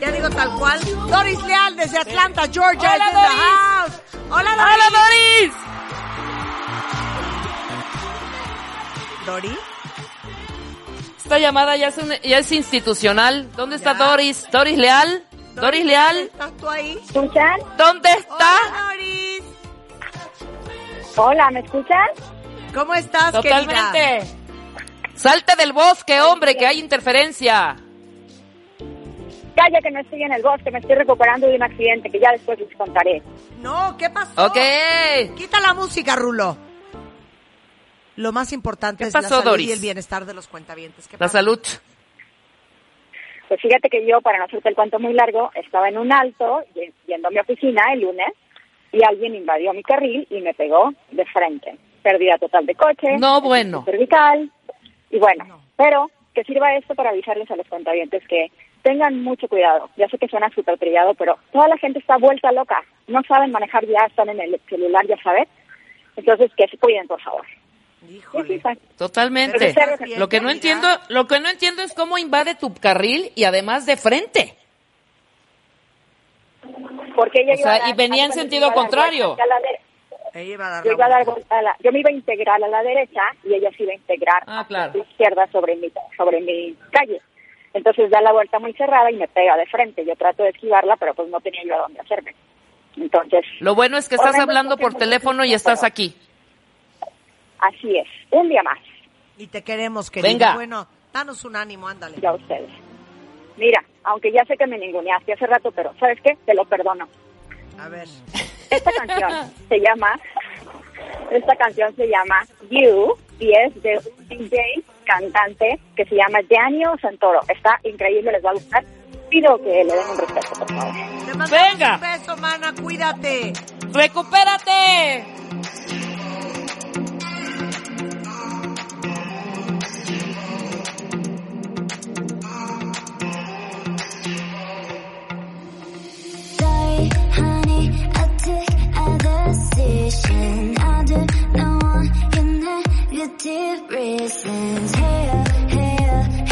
Ya digo tal cual. Doris Leal desde Atlanta, Georgia. Hola, is in the Doris. house. Hola, Doris. ¡Hola, Doris! Doris. Esta llamada ya es, un- ya es institucional. ¿Dónde está Ya. Doris? ¿Doris Leal? ¿Doris Leal? ¿Estás tú ahí? ¿Escuchan? ¿Dónde está? Hola, Doris. Hola, ¿me escuchan? ¿Cómo estás, querida? Totalmente. Salte del bosque, hombre, que hay interferencia. Calla que no estoy en el bosque, me estoy recuperando de un accidente que ya después les contaré. No, ¿qué pasó? Ok. Quita la música, Rulo. Lo más importante ¿Qué es la salud Doris? y el bienestar de los cuentavientes. ¿Qué La pasa? salud. Pues fíjate que yo, para no hacerte el cuento muy largo, estaba en un alto, yendo a mi oficina el lunes, y alguien invadió mi carril y me pegó de frente. Pérdida total de coche. No, bueno. Cervical. Y bueno, pero que sirva esto para avisarles a los cuentavientes que tengan mucho cuidado. Ya sé que suena súper trillado, pero toda la gente está vuelta loca. No saben manejar ya, están en el celular, ya sabes. Entonces, que se cuiden, por favor. Híjole. Totalmente. Lo que no entiendo, lo que no entiendo es cómo invade tu carril y además de frente. Porque ella O sea, y venía en sentido contrario. la Ella iba a dar yo iba a dar vuelta. vuelta a la- yo me iba a integrar a la derecha y ella se iba a integrar Ah, a claro. la izquierda sobre mi sobre mi calle. Entonces da la vuelta muy cerrada y me pega de frente. Yo trato de esquivarla, pero pues no tenía yo a dónde hacerme. Entonces, Lo bueno es que estás hablando por teléfono y estás aquí. así es. Un día más, Y te queremos, querida. Venga. Bueno, danos un ánimo, ándale. ya ustedes. Mira, aunque ya sé que me ninguneaste hace rato, pero ¿sabes qué? Te lo perdono. A ver. Esta canción se llama, esta canción se llama You y es de un DJ cantante que se llama Daniel Santoro. Está increíble, les va a gustar. Pido que le den un respeto, por favor. Te Venga. un beso, mana, cuídate. ¡Recupérate! Decision. I do not want your negative reasons. Hey, hey,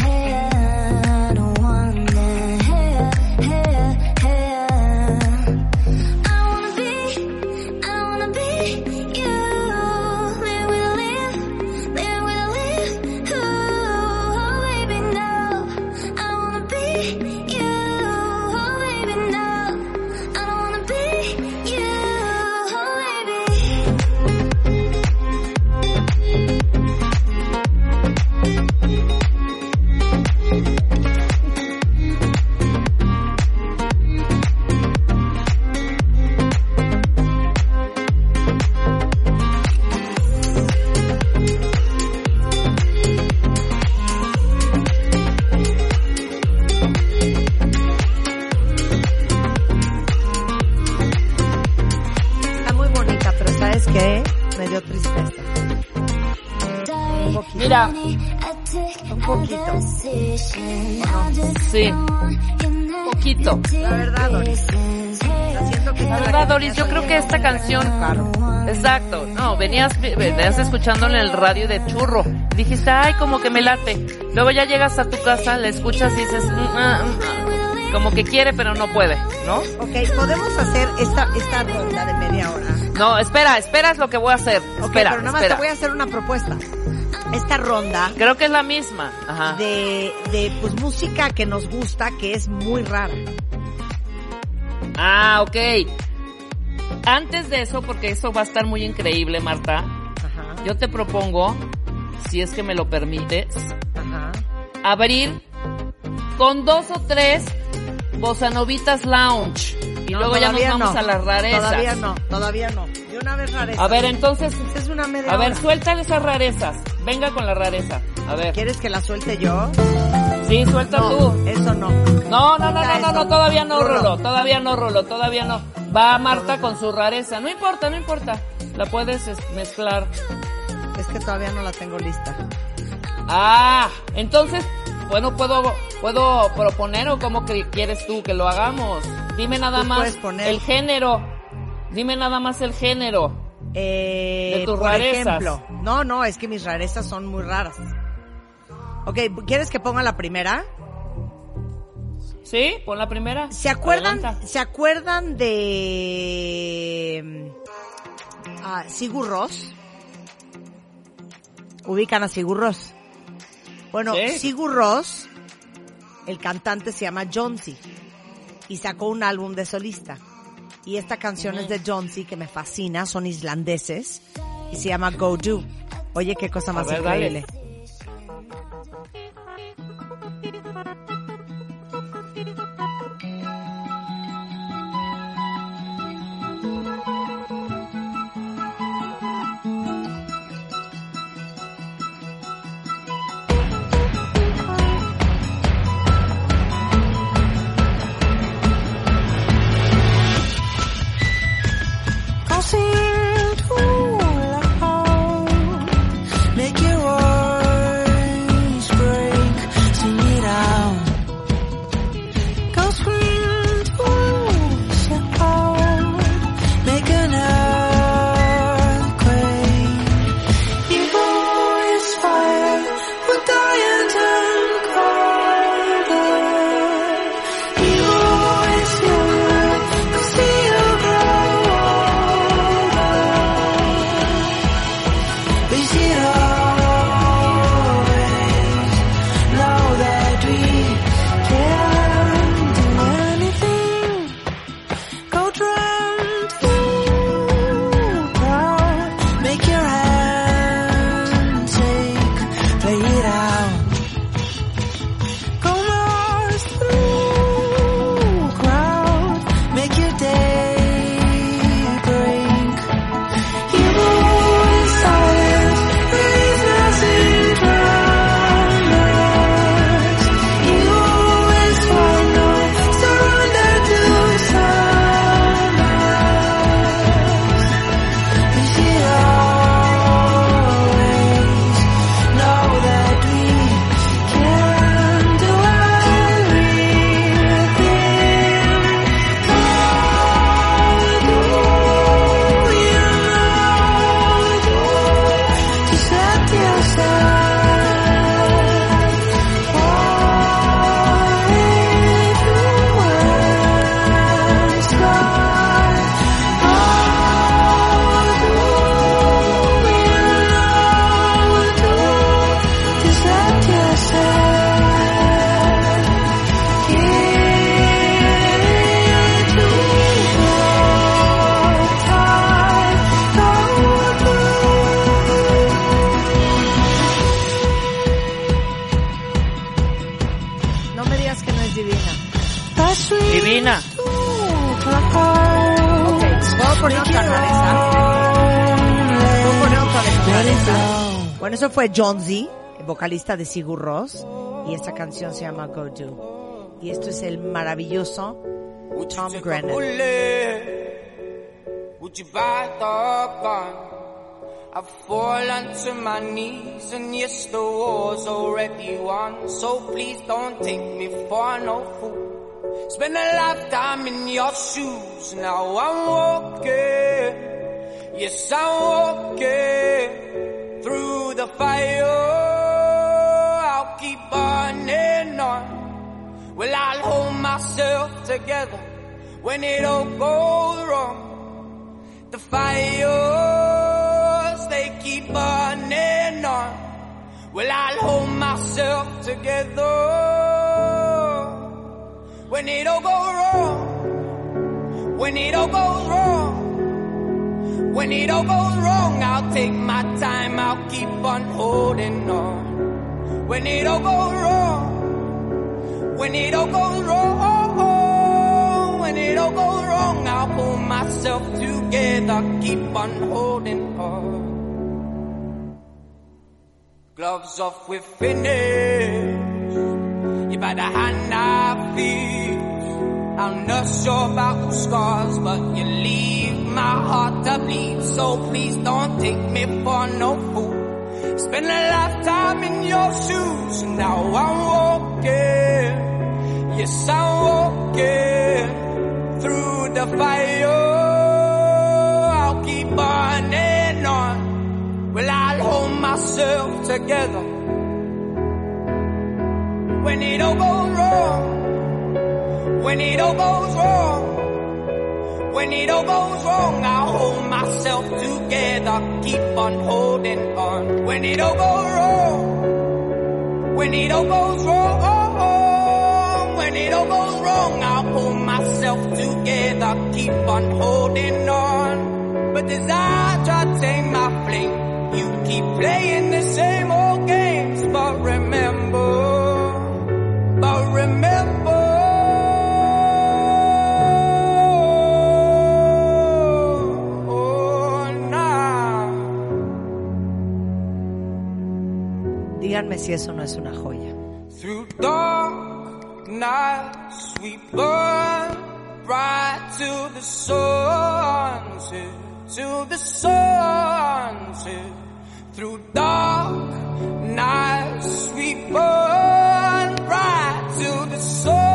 poquito. Sí. Poquito. La verdad, Doris. Que La verdad, Doris, yo creo que esta canción... Exacto. No, venías, venías escuchándola en el radio de churro. Dijiste, ay, como que me late. Luego ya llegas a tu casa, la escuchas y dices, "Mm, ah, mm, ah", como que quiere, pero no puede, ¿no? Ok, podemos hacer esta, esta ronda de media hora. No, espera, espera es lo que voy a hacer. Espera, pero nada más espera. te voy a hacer una propuesta. Esta ronda Creo que es la misma. Ajá. de, de pues música que nos gusta, que es muy rara. Ah, ok. Antes de eso, porque eso va a estar muy increíble, Marta, yo te propongo, si es que me lo permites, abrir con dos o tres bosanovitas lounge. Y No, luego ya nos vamos no. a las rarezas. Todavía no, todavía no. De una vez rareza. A ver, entonces, es una media a ver, hora. suéltale esas rarezas. Venga con la rareza. A ver. ¿Quieres que la suelte yo? Sí, suelta No, tú. Eso no. No, no, no, no, no, no, todavía no, Rulo. Rulo, todavía no, Rulo, todavía no. Va Marta con su rareza, no importa, no importa. La puedes es- mezclar. Es que todavía no la tengo lista. Ah, entonces, bueno, puedo, puedo proponer o cómo que quieres tú que lo hagamos. Dime nada Tú más el género. Dime nada más el género. Eh, De tus por rarezas. ejemplo. No, no, es que mis rarezas son muy raras. Ok, ¿quieres que ponga la primera? ¿Sí? Pon la primera. ¿Se acuerdan, Adelanta. ¿se acuerdan de ah, Sigur Rós? Ubican a Sigur Rós. Bueno, Sí. Sigur Rós, el cantante se llama Jonsi y sacó un álbum de solista. Y esta canción es de Jonsi que me fascina, son islandeses y se llama Go Do. Oye, qué cosa más ver, increíble. El vocalista de Sigur Rós, y esta canción se llama Go Do. Y esto es el maravilloso Tom Grennan. Would you buy the gun? I fall onto my knees and yes, the war's already won. So please don't take me for no fool. Spend a lifetime in your shoes. Now I'm walking. Yes, I'm walking through the fire. I'll keep burning on. Well, I'll hold myself together when it all goes wrong. The fires, they keep burning on. Well, I'll hold myself together when it all goes wrong. When it all goes wrong. When it all goes wrong, holding on. When it all goes wrong, when it all goes wrong, when it all goes wrong, I'll pull myself together, keep on holding on. Gloves off, we're finished. You better hand our feet. I'm not sure about the scars, but you leave my heart to bleed. So please don't take me for no fool. Spend a lifetime in your shoes. And now I'm walking. Yes, I'm walking through the fire. I'll keep burning on. Well, I'll hold myself together. When it all goes wrong. When it all goes wrong, when it all goes wrong, I'll hold myself together, keep on holding on. When it all goes wrong, when it all goes wrong, when it all goes wrong, I'll pull myself together, keep on holding on. But try to take my flame, you keep playing the same old games. But remember, but remember. Díganme si eso no es una joya. Through dark burn bright to the sunset, to the sunset. The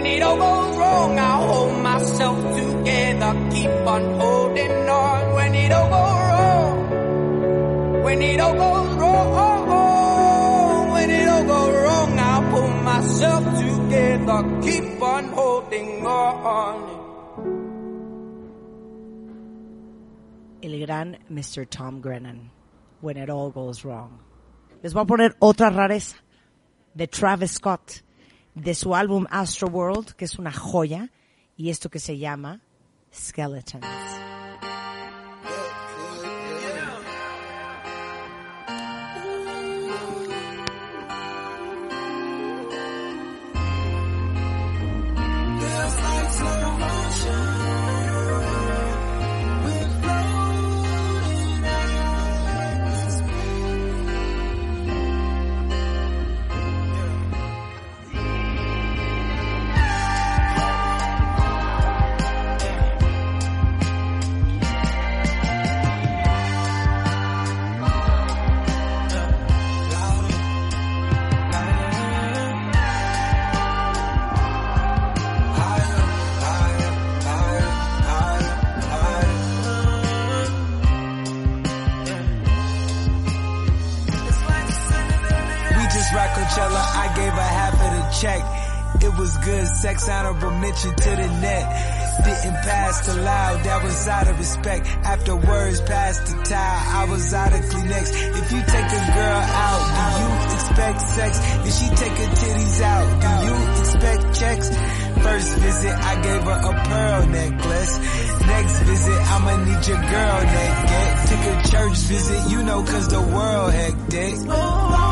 when it all goes wrong, I'll hold myself together, keep on holding on. When it all goes wrong, when it all goes wrong, when it all goes wrong, I'll pull myself together, keep on holding on. El gran Mr. Tom Grennan. When it all goes wrong. Les voy a poner otra rareza de Travis Scott, de su álbum Astro World, que es una joya, y esto que se llama Skeletons. If you take a girl out, do you expect sex? If she take her titties out, do you expect checks? First visit, I gave her a pearl necklace. Next visit, I'ma need your girl naked. Took a church visit, you know, cause the world hectic. Oh,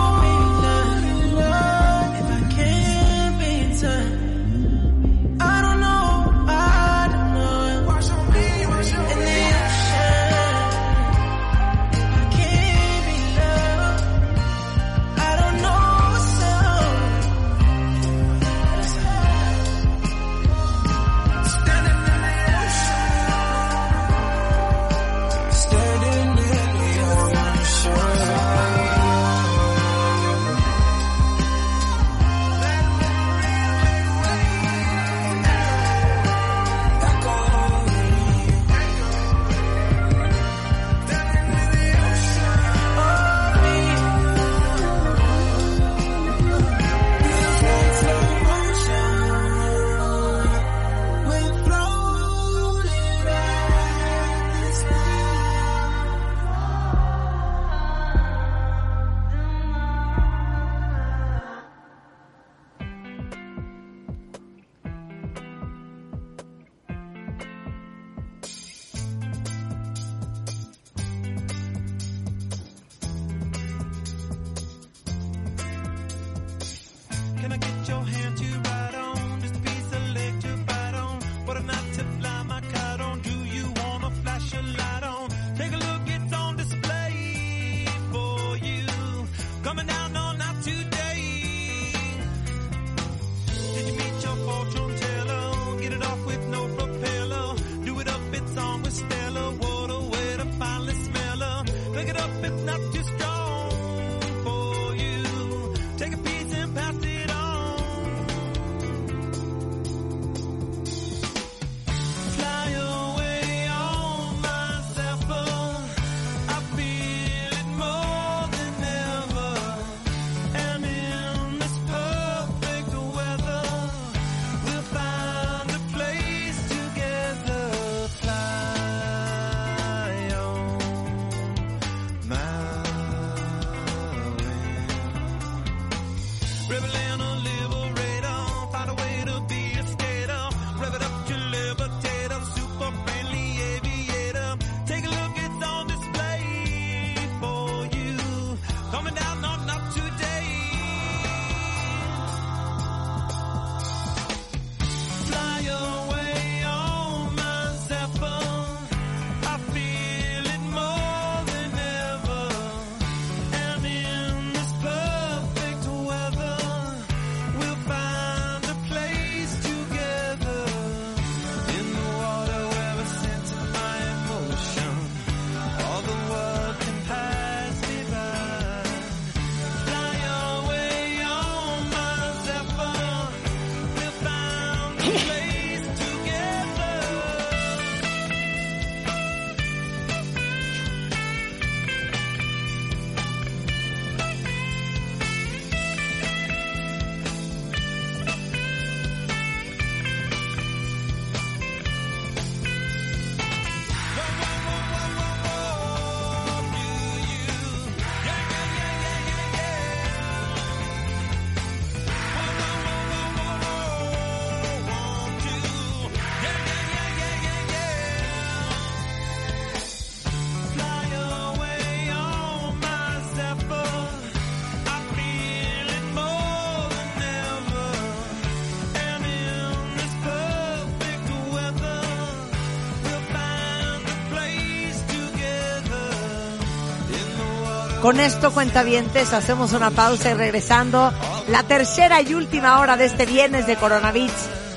Con esto, cuentavientes, hacemos una pausa y regresando la tercera y última hora de este viernes de Coronavirus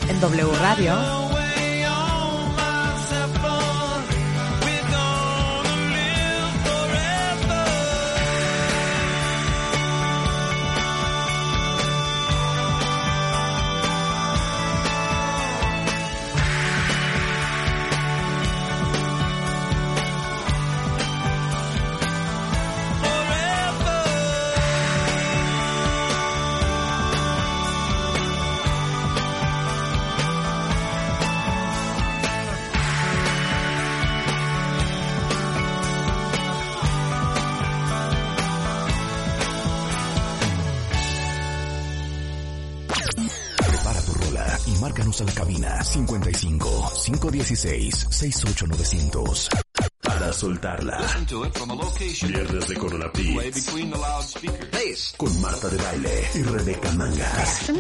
en W Radio. 516 68900 para soltarla. Viernes de Corona con Marta de Baile y Rebeca Mangas.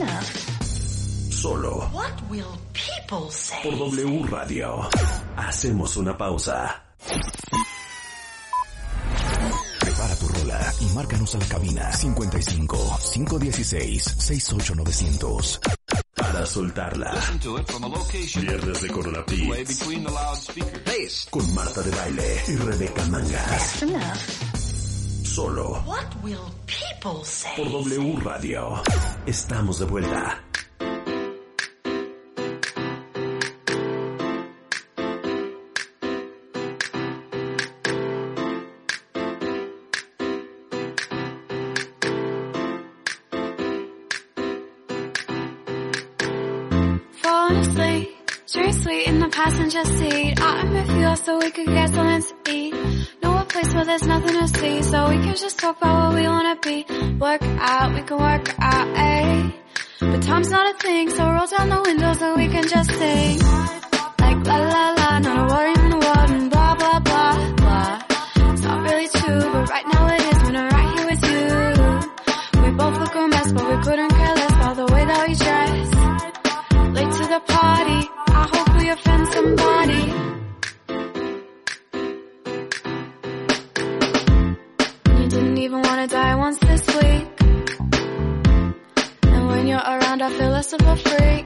Solo What will people say? por W Radio. Hacemos una pausa. Prepara tu rola y márcanos a la cabina 55 516 68900 para soltarla. Viernes de Corona Beats con Marta de Baile y Rebeca Mangas. Solo What will people say? por W Radio. Estamos de vuelta. Passenger seat. I'm with you so we could get something to eat. Know a place where there's nothing to see, so we can just talk about what we wanna be. Work out, we can work out, eh? But time's not a thing, so roll down the window so we can just sing. Like la la la, not a worry in the world, and blah blah blah blah. It's not really true, but right now it is when I'm right here with you. We both look a mess, but we couldn't care less about the way that wanna around, I feel less of a freak.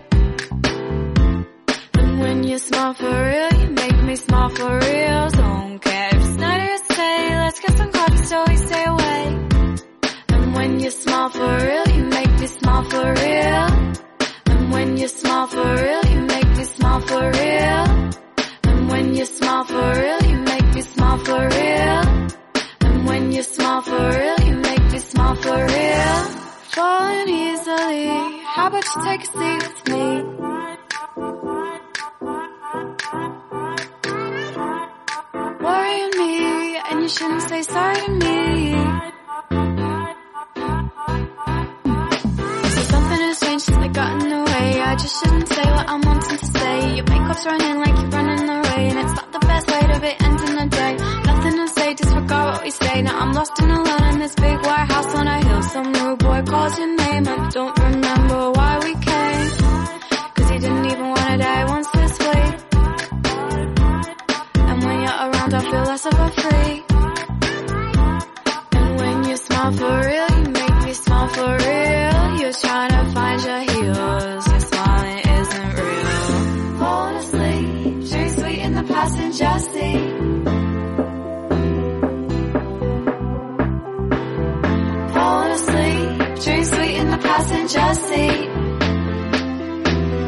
And when you smile for real, you make me smile for real. Don't care if it's night or you say, let's get some coffee so we stay awake. And when you smile for real, you make me smile for real. And when you smile for real, you make me smile for real. And when you smile for real, you make me smile for real. And when you smile for real, you make me smile for real. Falling easily, how about you take a seat with me? Worrying me, and you shouldn't say sorry to me. So something has changed since I got in the way. I just shouldn't say what I'm wanting to say. Your makeup's running like you're running away, and it's not the best way to be ending the day. Nothing to say, disregard what we say. Now I'm lost and alone in this big white house on a hill. Some rude calls your name, and don't remember why we came. Cause you didn't even wanna die once this way. And when you're around, I feel less of a freak. And when you smile for real, you make me smile for real. You're trying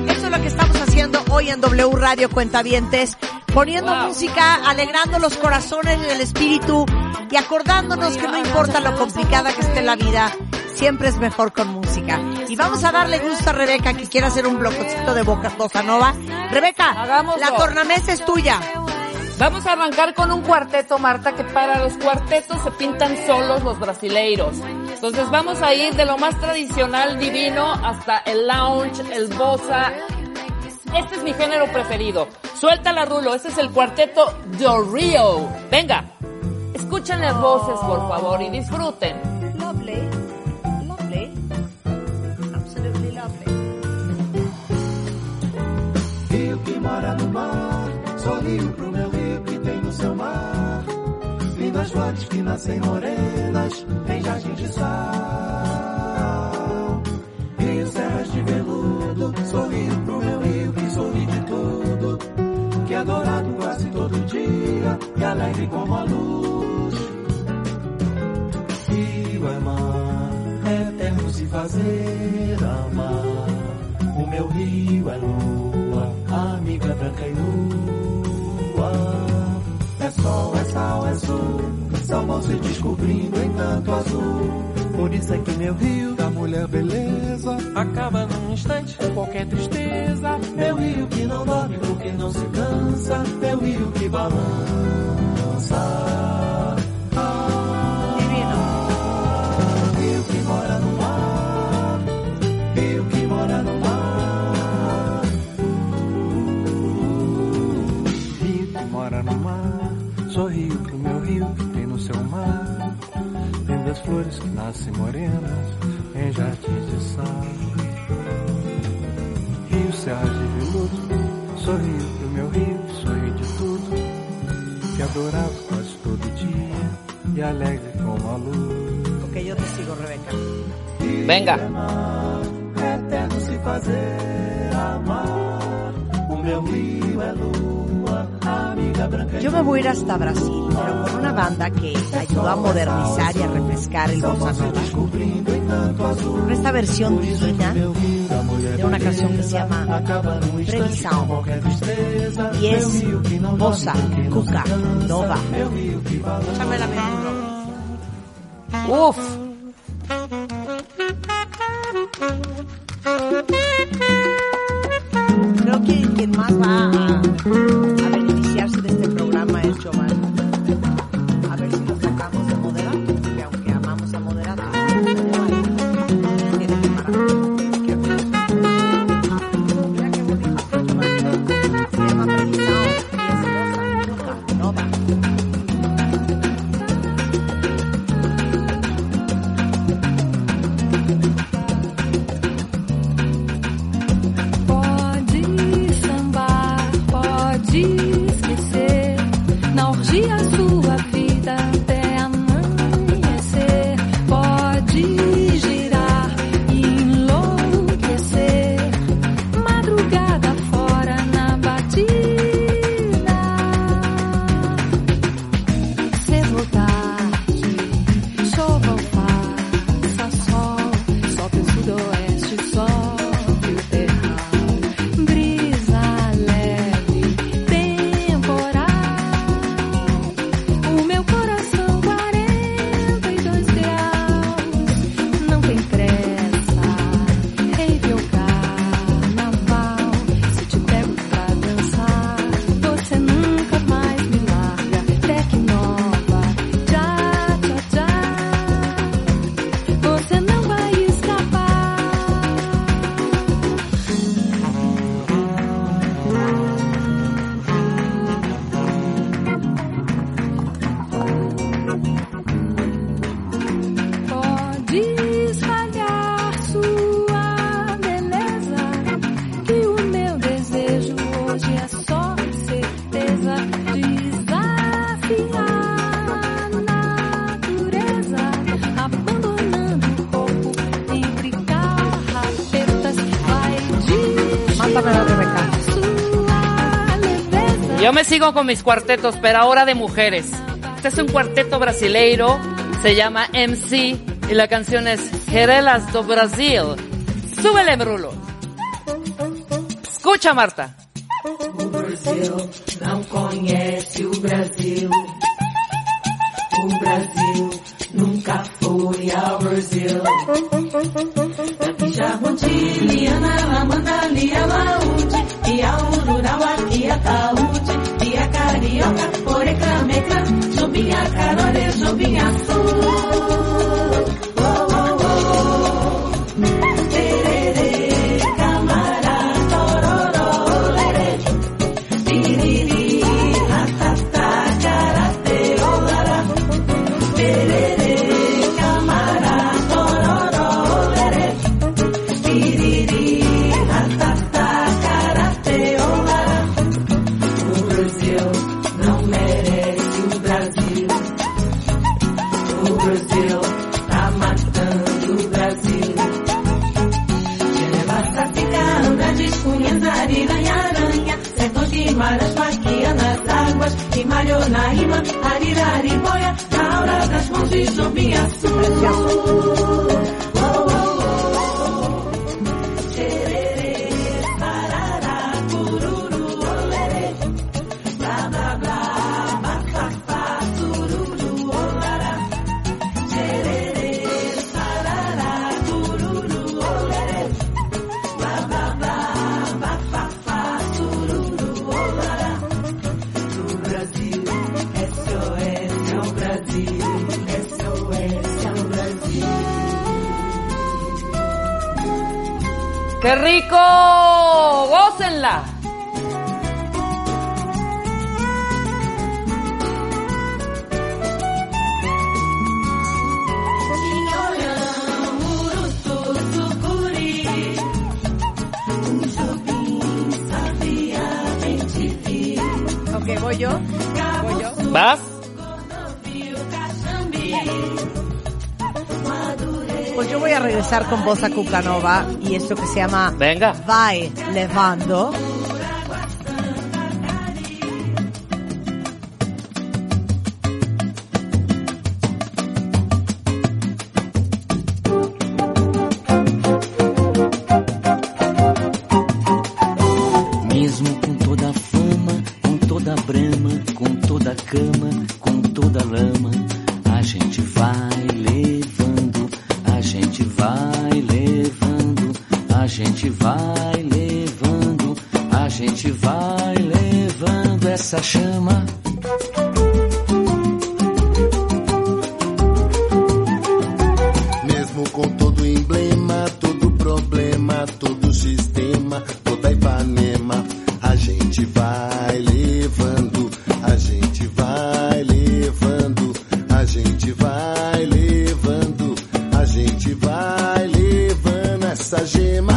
Eso es lo que estamos haciendo hoy en W Radio Cuentavientes, poniendo música, alegrando los corazones y el espíritu y acordándonos que no importa lo complicada que esté la vida, siempre es mejor con música. Y vamos a darle gusto a Rebeca que quiere hacer un blococito de boca bossa nova. Rebeca, Hagámoslo. la tornamesa es tuya. Vamos a arrancar con un cuarteto, Marta, que para los cuartetos se pintan solos los brasileiros. Entonces vamos a ir de lo más tradicional, divino, hasta el lounge, el bossa. Este es mi género preferido. Suéltala, Rulo. Este es el cuarteto Del Rio. Venga, escuchen las voces, por favor, y disfruten. Lovely, lovely, absolutely lovely. Rio que mora no mar, sorrio pro meu rio que tem no seu mar. Lindas flores que nascem morenas em jardim de sal. Rio, serras de veludo, sorrio pro meu rio que sorri de tudo. Que é dourado quase todo dia e alegre como a luz. Rio é mar, é eterno se fazer amar. O meu rio é lua, amiga branca e nua. É sol, é sul, são vão se descobrindo em tanto azul. Por isso é que meu rio da mulher beleza acaba num instante com qualquer tristeza. Meu rio que não dorme porque não se cansa, meu rio que balança. Sorrio pro meu rio que tem no seu mar. Lindas flores que nascem morenas em jardins de sal. Rio, serras de veludo, sorrio pro meu rio, sorri de tudo. Que adorava quase todo dia e alegre como a luz. Ok, yo te sigo, Rebeca. Venga. É eterno se fazer amar. O meu rio é branca. Yo me voy a ir hasta Brasil, pero con una banda que ayudó a modernizar y a refrescar el bossa nova. Con esta versión divina de una canción que se llama Previsão. Y es bossa, cuca, nova. Échame la Uf. Creo que quien más va a, programa es sigo con mis cuartetos, pero ahora de mujeres. Este es un cuarteto brasileiro, se llama MC y la canción es Gerelas do Brasil. Súbele, Brulo. Escucha, Marta. sopinha, carolha, sopinha, sopinha. Y esto que se llama Venga. Vai Levando. essa gema.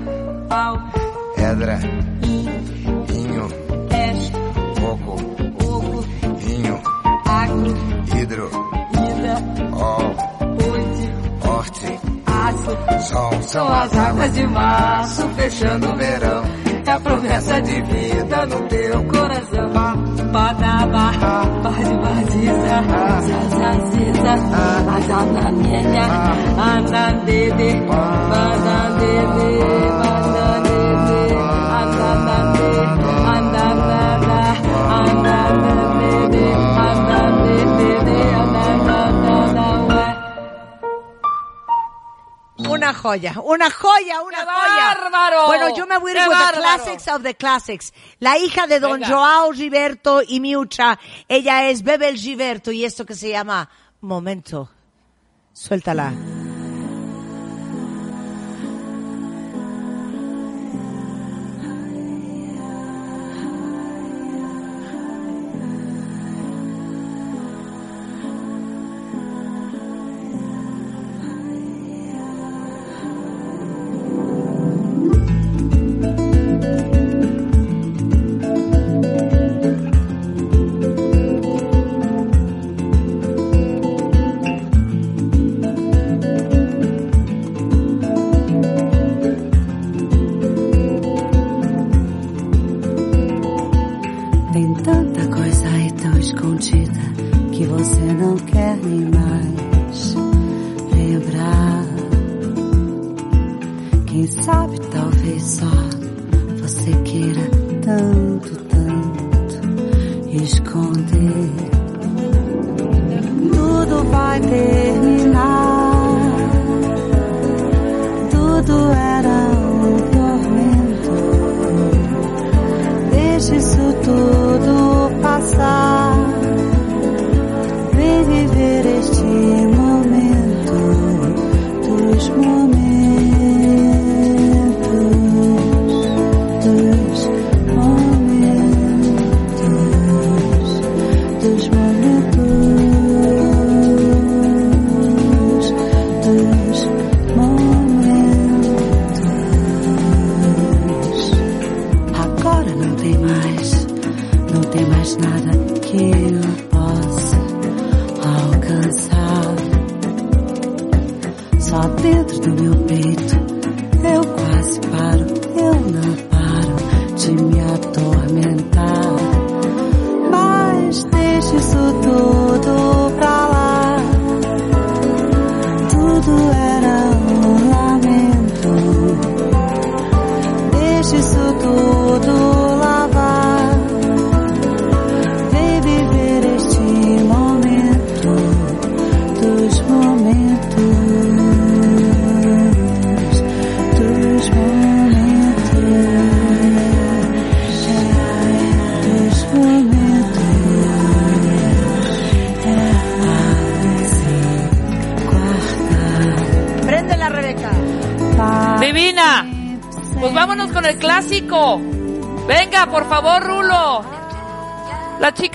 pau, pedra, in, vinho, cash, coco, ovo, vinho, agro, hidro, ida, ó, oide, forte, aço, sol, são as águas de março, fechando o verão. É a promessa de vida no teu coração. Badaba, badibadiza, Zazaziza, Azanamienha, Anandede, Banandede, Banandede. Una joya, una joya, una ¡Qué joya. bárbaro! Bueno, yo me voy a ir ¡Qué with the classics of the classics. La hija de don Joao Gilberto y Miucha, ella es Bebel Gilberto y esto que se llama Momento. Suéltala.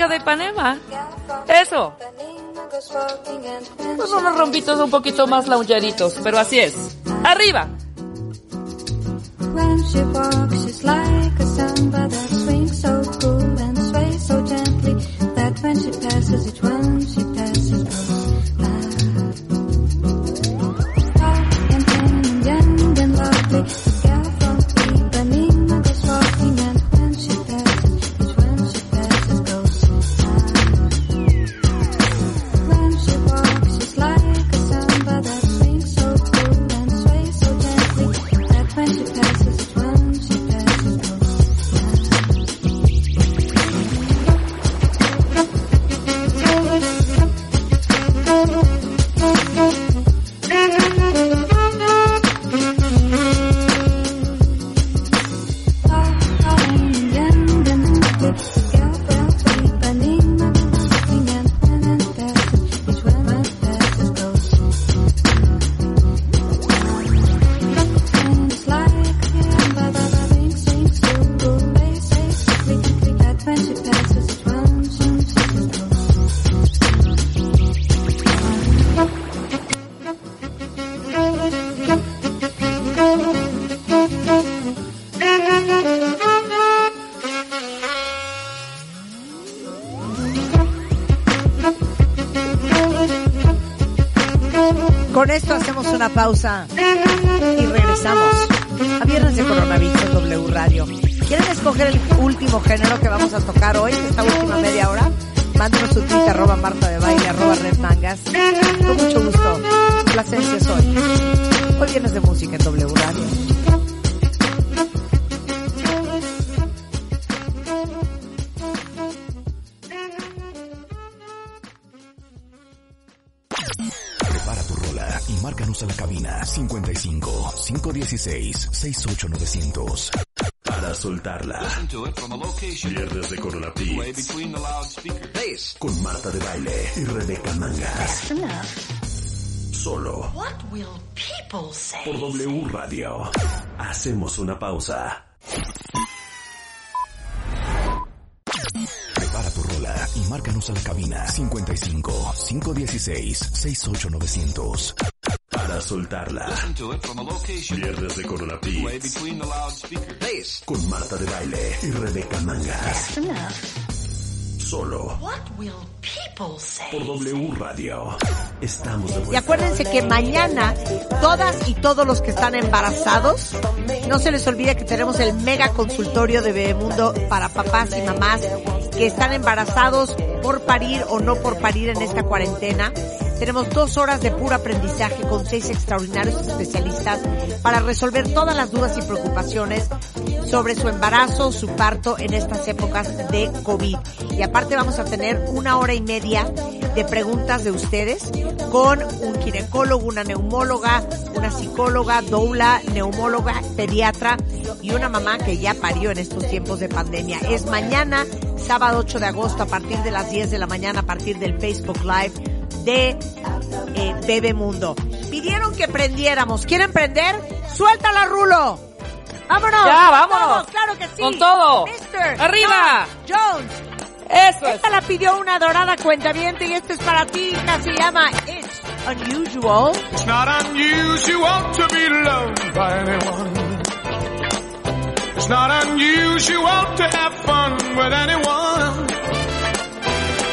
De Ipanema. Eso. Pues unos rompitos un poquito más launcheritos, pero así es. Arriba. Pausa y regresamos a Viernes de Coronavirus W Radio. ¿Quieren escoger el último género que vamos a tocar hoy, esta última media hora? Mándenos su tweet arroba Marta de Baile, arroba Red Mangas. Con mucho gusto. Placencia soy. Hoy Viernes de Música en W Radio. 55 516 68900 para soltarla. Viernes de Corona Beats con Marta de Baile y Rebeca Mangas. Solo What will people say? por W Radio. Hacemos una pausa. Prepara tu rola y márcanos a la cabina 55 516 68900 para soltarla. Viernes de Corona Beats con Marta de Baile y Rebeca Mangas. Solo What will people say? por W Radio. Estamos de Y vuelta. acuérdense que mañana todas y todos los que están embarazados, no se les olvide que tenemos el mega consultorio de Bebemundo para papás y mamás que están embarazados por parir o no por parir en esta cuarentena. Tenemos dos horas de puro aprendizaje con seis extraordinarios especialistas para resolver todas las dudas y preocupaciones sobre su embarazo, su parto en estas épocas de COVID. Y aparte vamos a tener una hora y media de preguntas de ustedes con un ginecólogo, una neumóloga, una psicóloga, doula, neumóloga, pediatra y una mamá que ya parió en estos tiempos de pandemia. Es mañana, sábado 8 de agosto, a partir de las 10 de la mañana, a partir del Facebook Live de eh, Bebemundo. Pidieron que prendiéramos. ¿Quieren prender? ¡Suéltala, Rulo! ¡Vámonos! Ya, vámonos. Todos, ¡Claro que sí! Con todo. Mister ¡Arriba! Tom Jones. Eso es. Esta la pidió una dorada cuentaviente y esta es para ti, hija. Se llama It's Unusual. It's not unusual to be loved by anyone. It's not unusual to have fun with anyone.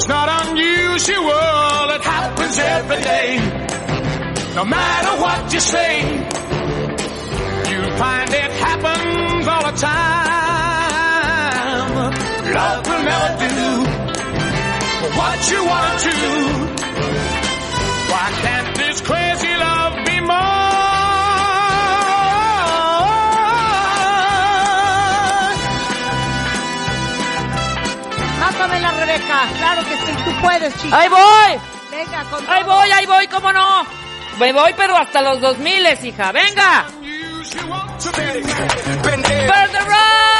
it's not unusual, it happens every day. No matter what you say, you'll find it happens all the time. Love will never do what you wanna do. Why can't this crazy love Rebeca. Claro que sí, tú puedes, chica. ¡Ahí voy! Venga, con ¡Ahí todo. voy, ahí voy, cómo no! Me voy, pero hasta los 2000, hija. ¡Venga! ¡Burn the!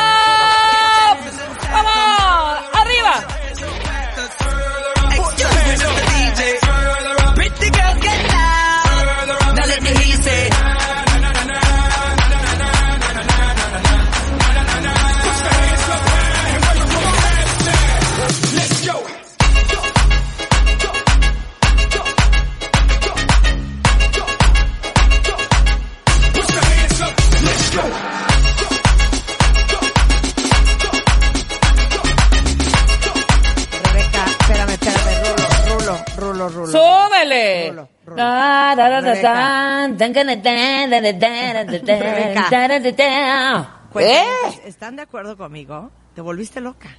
¿Eh? ¿Están de acuerdo conmigo? Te volviste loca.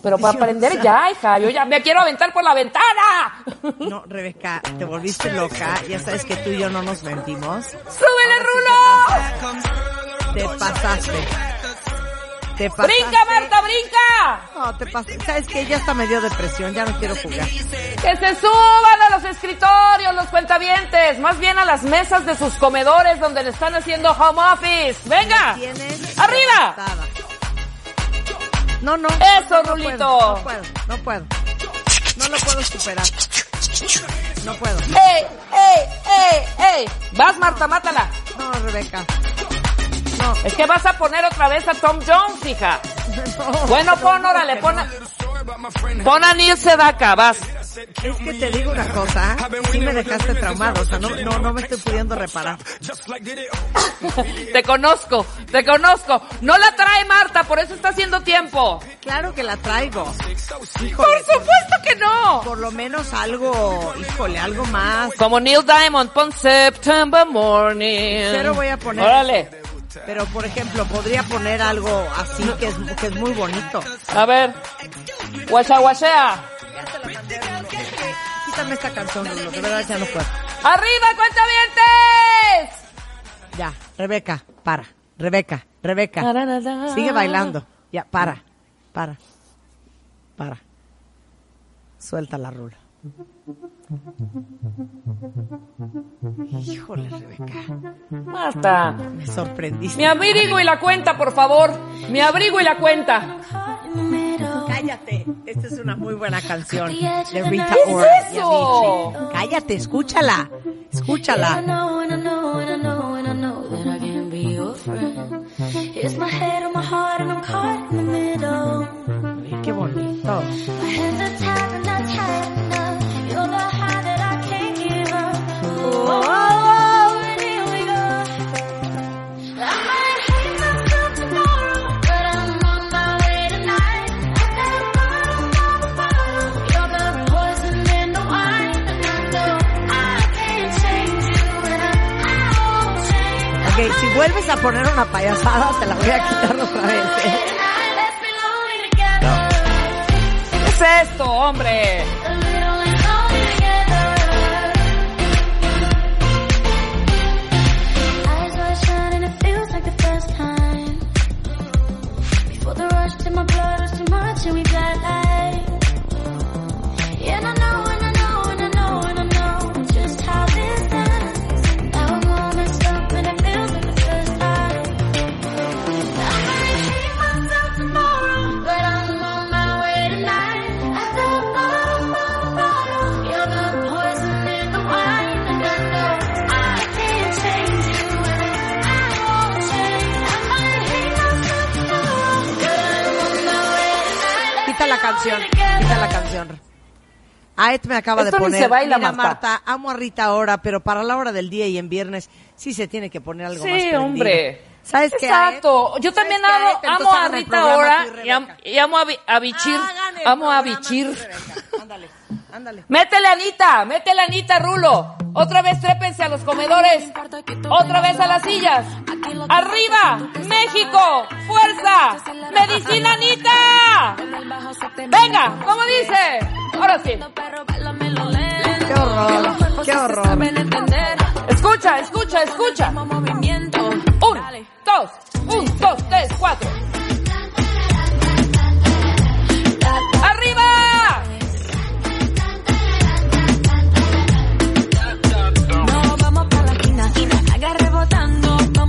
Pero para aprender ya, hija. Yo ya me quiero aventar por la ventana. No, Rebeca, te volviste loca. Ya sabes que tú y yo no nos mentimos. ¡Súbele, Rulo! Te pasaste. Te. ¡Brinca, Marta, brinca! No, te pasaste. ¿Sabes qué? Ya hasta me dio depresión. Ya no quiero jugar. Que se suban a los escritorios, los cuentavientes, más bien a las mesas de sus comedores donde le están haciendo home office. ¡Venga! ¡Arriba! No, no. Eso, no, no Rulito. puedo, No puedo, no puedo. No lo puedo superar. No puedo. ¡Ey, ey, ey, ey! Vas, Marta, mátala. No, Rebeca. Es que vas a poner otra vez a Tom Jones, hija. bueno, pon, órale, pon a, pon a Neil Sedaka, vas. Es que te digo una cosa, sí me dejaste traumado, o sea, no, no, no me estoy pudiendo reparar. Te conozco, te conozco. No la trae Marta, por eso está haciendo tiempo. Claro que la traigo. Por supuesto que no. Por lo menos algo, híjole, algo más. Como Neil Diamond, pon September Morning. Cero voy a poner. Órale. Pero, por ejemplo, podría poner algo así que es, que es muy bonito. A ver. Guasha, guashea. Quítame esta canción, Rulo, de verdad ya no puedo. ¡Arriba, cuentavientes! Ya, Rebeca, para. Rebeca, Rebeca. Sigue bailando. Ya, para, para, para. Suelta la rula. Híjole, Rebeca. Marta. Me sorprendiste. Mi abrigo y la cuenta, por favor. Mi abrigo y la cuenta. Cállate. Esta es una muy buena canción de Rita ¿Qué es Ora eso? Cállate, escúchala. Escúchala. It's my Okay, si vuelves a poner una payasada, te la voy a quitar otra vez. ¿eh? ¿Qué es esto, hombre? Aet me acaba Esto de ni poner. se baila, Mira, Marta. Marta, amo a Rita ahora, pero para la hora del día y en viernes sí se tiene que poner algo Sí, más prendido. hombre. ¿Sabes qué? Exacto. Yo también ¿Sabes qué, amo, amo a Rita ahora y y, am- y amo a, Bichir. Amo a Bichir. Ándale. Métele Anita, métele Anita, Rulo. Otra vez trépense a los comedores. Otra vez a las sillas. Arriba, México, fuerza. Medicina Anita. Venga, ¿cómo dice? Ahora sí. Qué horror, qué horror. Escucha, escucha, escucha. Un, dos, un, dos, tres, cuatro.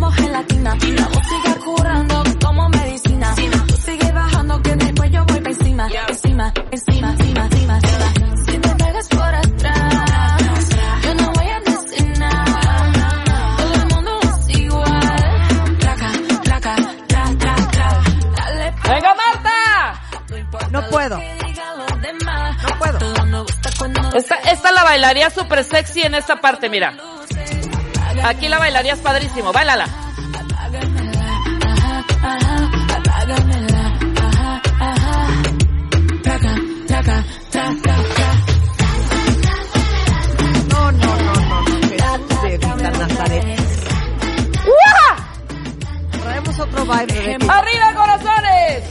Como gelatina. La música curando como medicina. Tú sigue bajando que después yo encima, encima, encima, encima, encima, encima. Si te pegas por atrás, yo no voy a decir nada. Todo el mundo es igual. Traca, traca, tra, tra, tra. Dale, ¡Venga, Marta! No puedo. No puedo. Esta, esta la bailaría súper sexy en esta parte, mira. Aquí la bailarías padrísimo, bailala. No, no, no, no. Traemos otro vibe, Rebeca. ¡Arriba, corazones!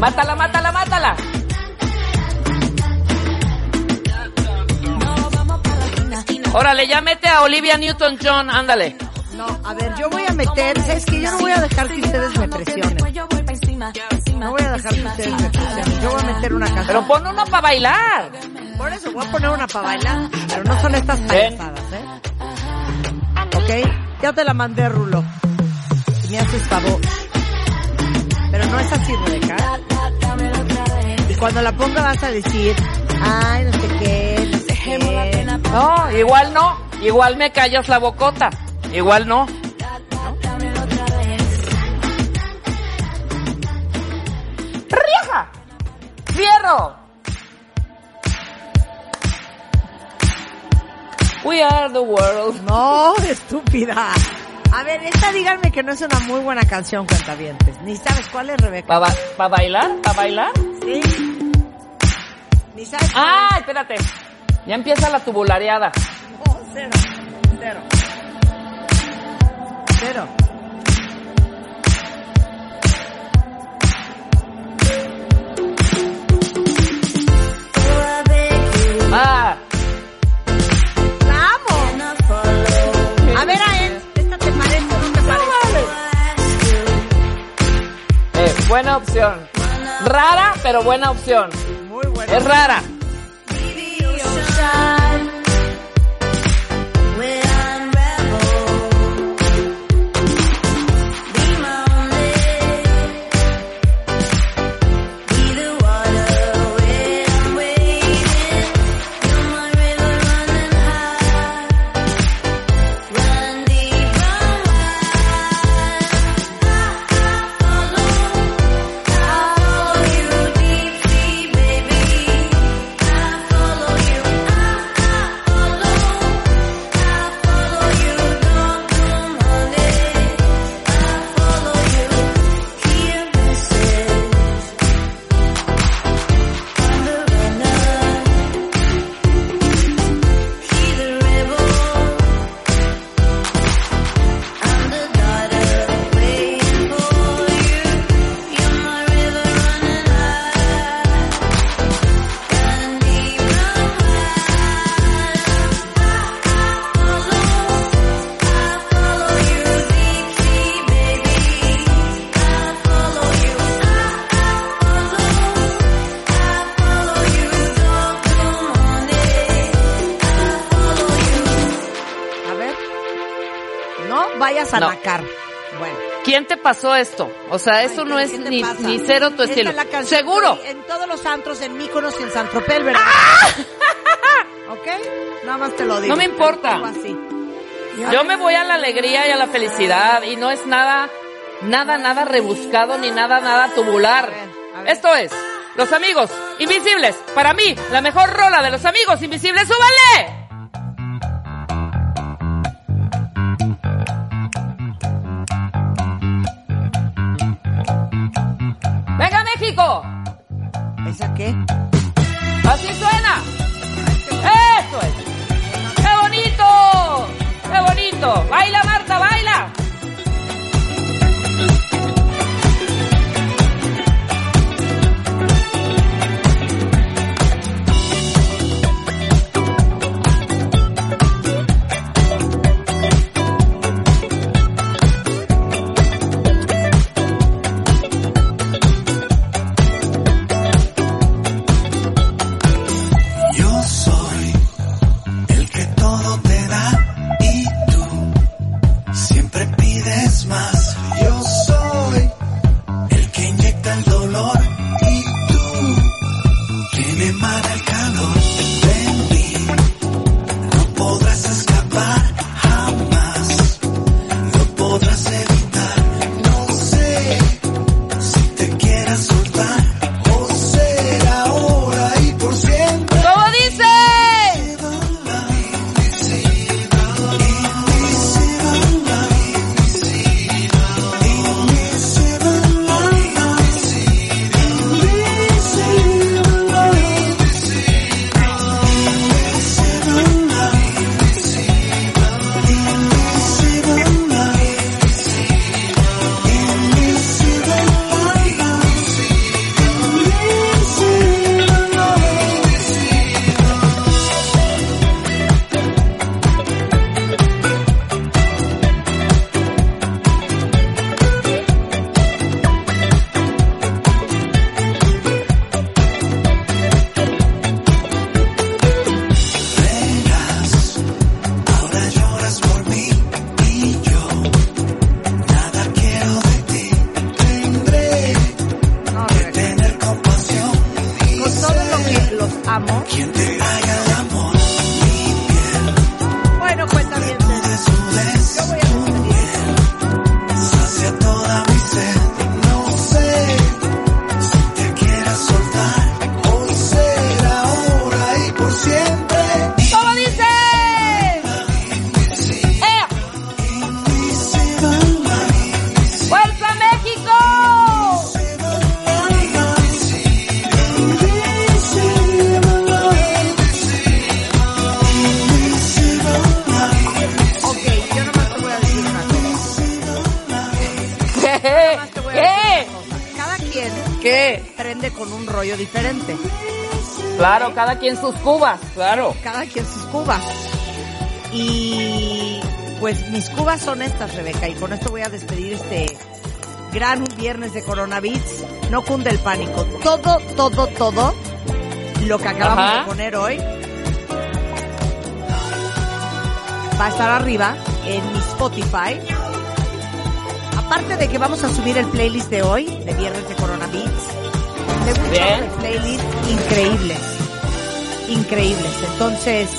Mátala, mátala, mátala. Órale, ya mete a Olivia Newton-John, ándale. No, a ver, yo voy a meter, ¿sabes que Yo no voy a dejar que ustedes me presionen. No voy a dejar que ustedes me presionen. Yo voy a meter una canción. Pero pon uno para bailar. Por eso voy a poner una para bailar, pero no son estas payasadas, ¿eh? ¿Ok? Ya te la mandé, Rulo. Si me haces favor. Pero no es así, Rebeca. Y cuando la ponga vas a decir, ay, no sé qué, no sé qué. No, igual no. Igual me callas la bocota. Igual no. ¡Rieja! ¡Fierro! We are the world. No, estúpida. A ver, esta díganme que no es una muy buena canción, cuentavientes. Ni sabes cuál es, Rebeca. ¿Para bailar? ¿Para bailar? Sí. Ni sabes cuál Ah, espérate. Ya empieza la tubulareada. No, cero. Cero. Cero. Ah, ¡La amo! A ver, a él, ¿esta te parece o no te parece? eh, buena opción. Rara, pero buena opción. Muy buena. Es rara. Esto? O sea, eso no es ¿Qué te ni, ni cero tu estilo. es ¿Seguro? En todos los antros, en Míconos y en San Tropez, ¿verdad? ¿Ok? Nada más te lo digo. No me importa. Así. Yo me voy a la alegría y a la felicidad y no es nada Nada, nada rebuscado ni nada, nada tubular. Esto es Los Amigos Invisibles. Para mí, la mejor rola de Los Amigos Invisibles. ¡Súbale! Quien sus cubas, claro. Cada quien sus cubas. Y pues mis cubas son estas, Rebeca, y con esto voy a despedir este gran viernes de coronavirus. No cunde el pánico. Todo, todo, todo lo que acabamos Ajá. de poner hoy va a estar arriba en mi Spotify. Aparte de que vamos a subir el playlist de hoy, de viernes de coronavirus, de un playlist increíbles. Increíbles. Entonces,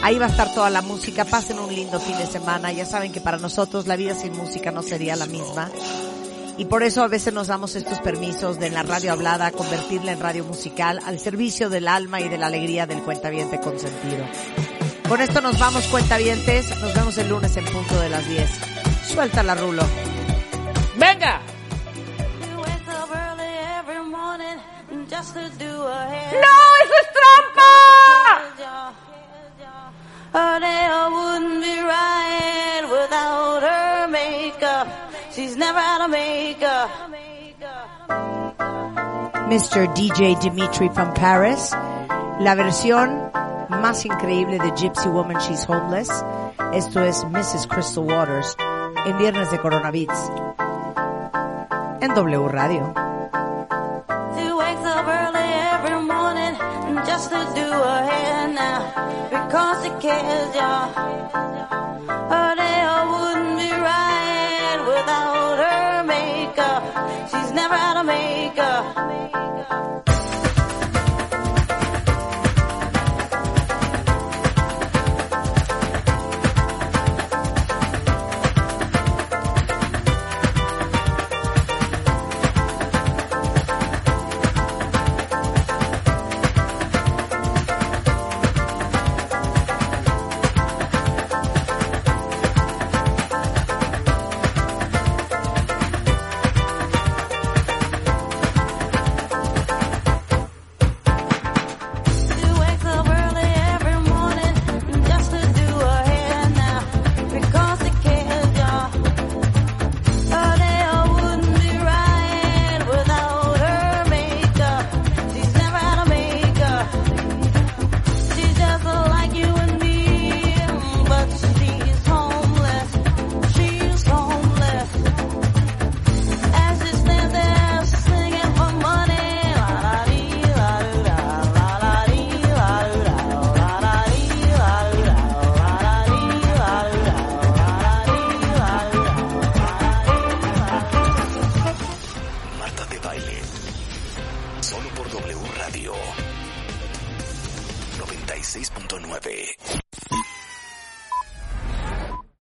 ahí va a estar toda la música. Pasen un lindo fin de semana. Ya saben que para nosotros la vida sin música no sería la misma. Y por eso a veces nos damos estos permisos de en la radio hablada convertirla en radio musical al servicio del alma y de la alegría del cuentaviente consentido. Con esto nos vamos cuentavientes. Nos vemos el lunes en punto de las 10. Suelta la rulo. ¡Venga! Mr. DJ Dimitri from Paris. La versión más increíble de Gypsy Woman She's Homeless. Esto es Mrs. Crystal Waters en Viernes de Coronavirus. En W Radio. Just to do her hair now because she cares, y'all. Her nail wouldn't be right without her makeup. She's never had a makeup maker.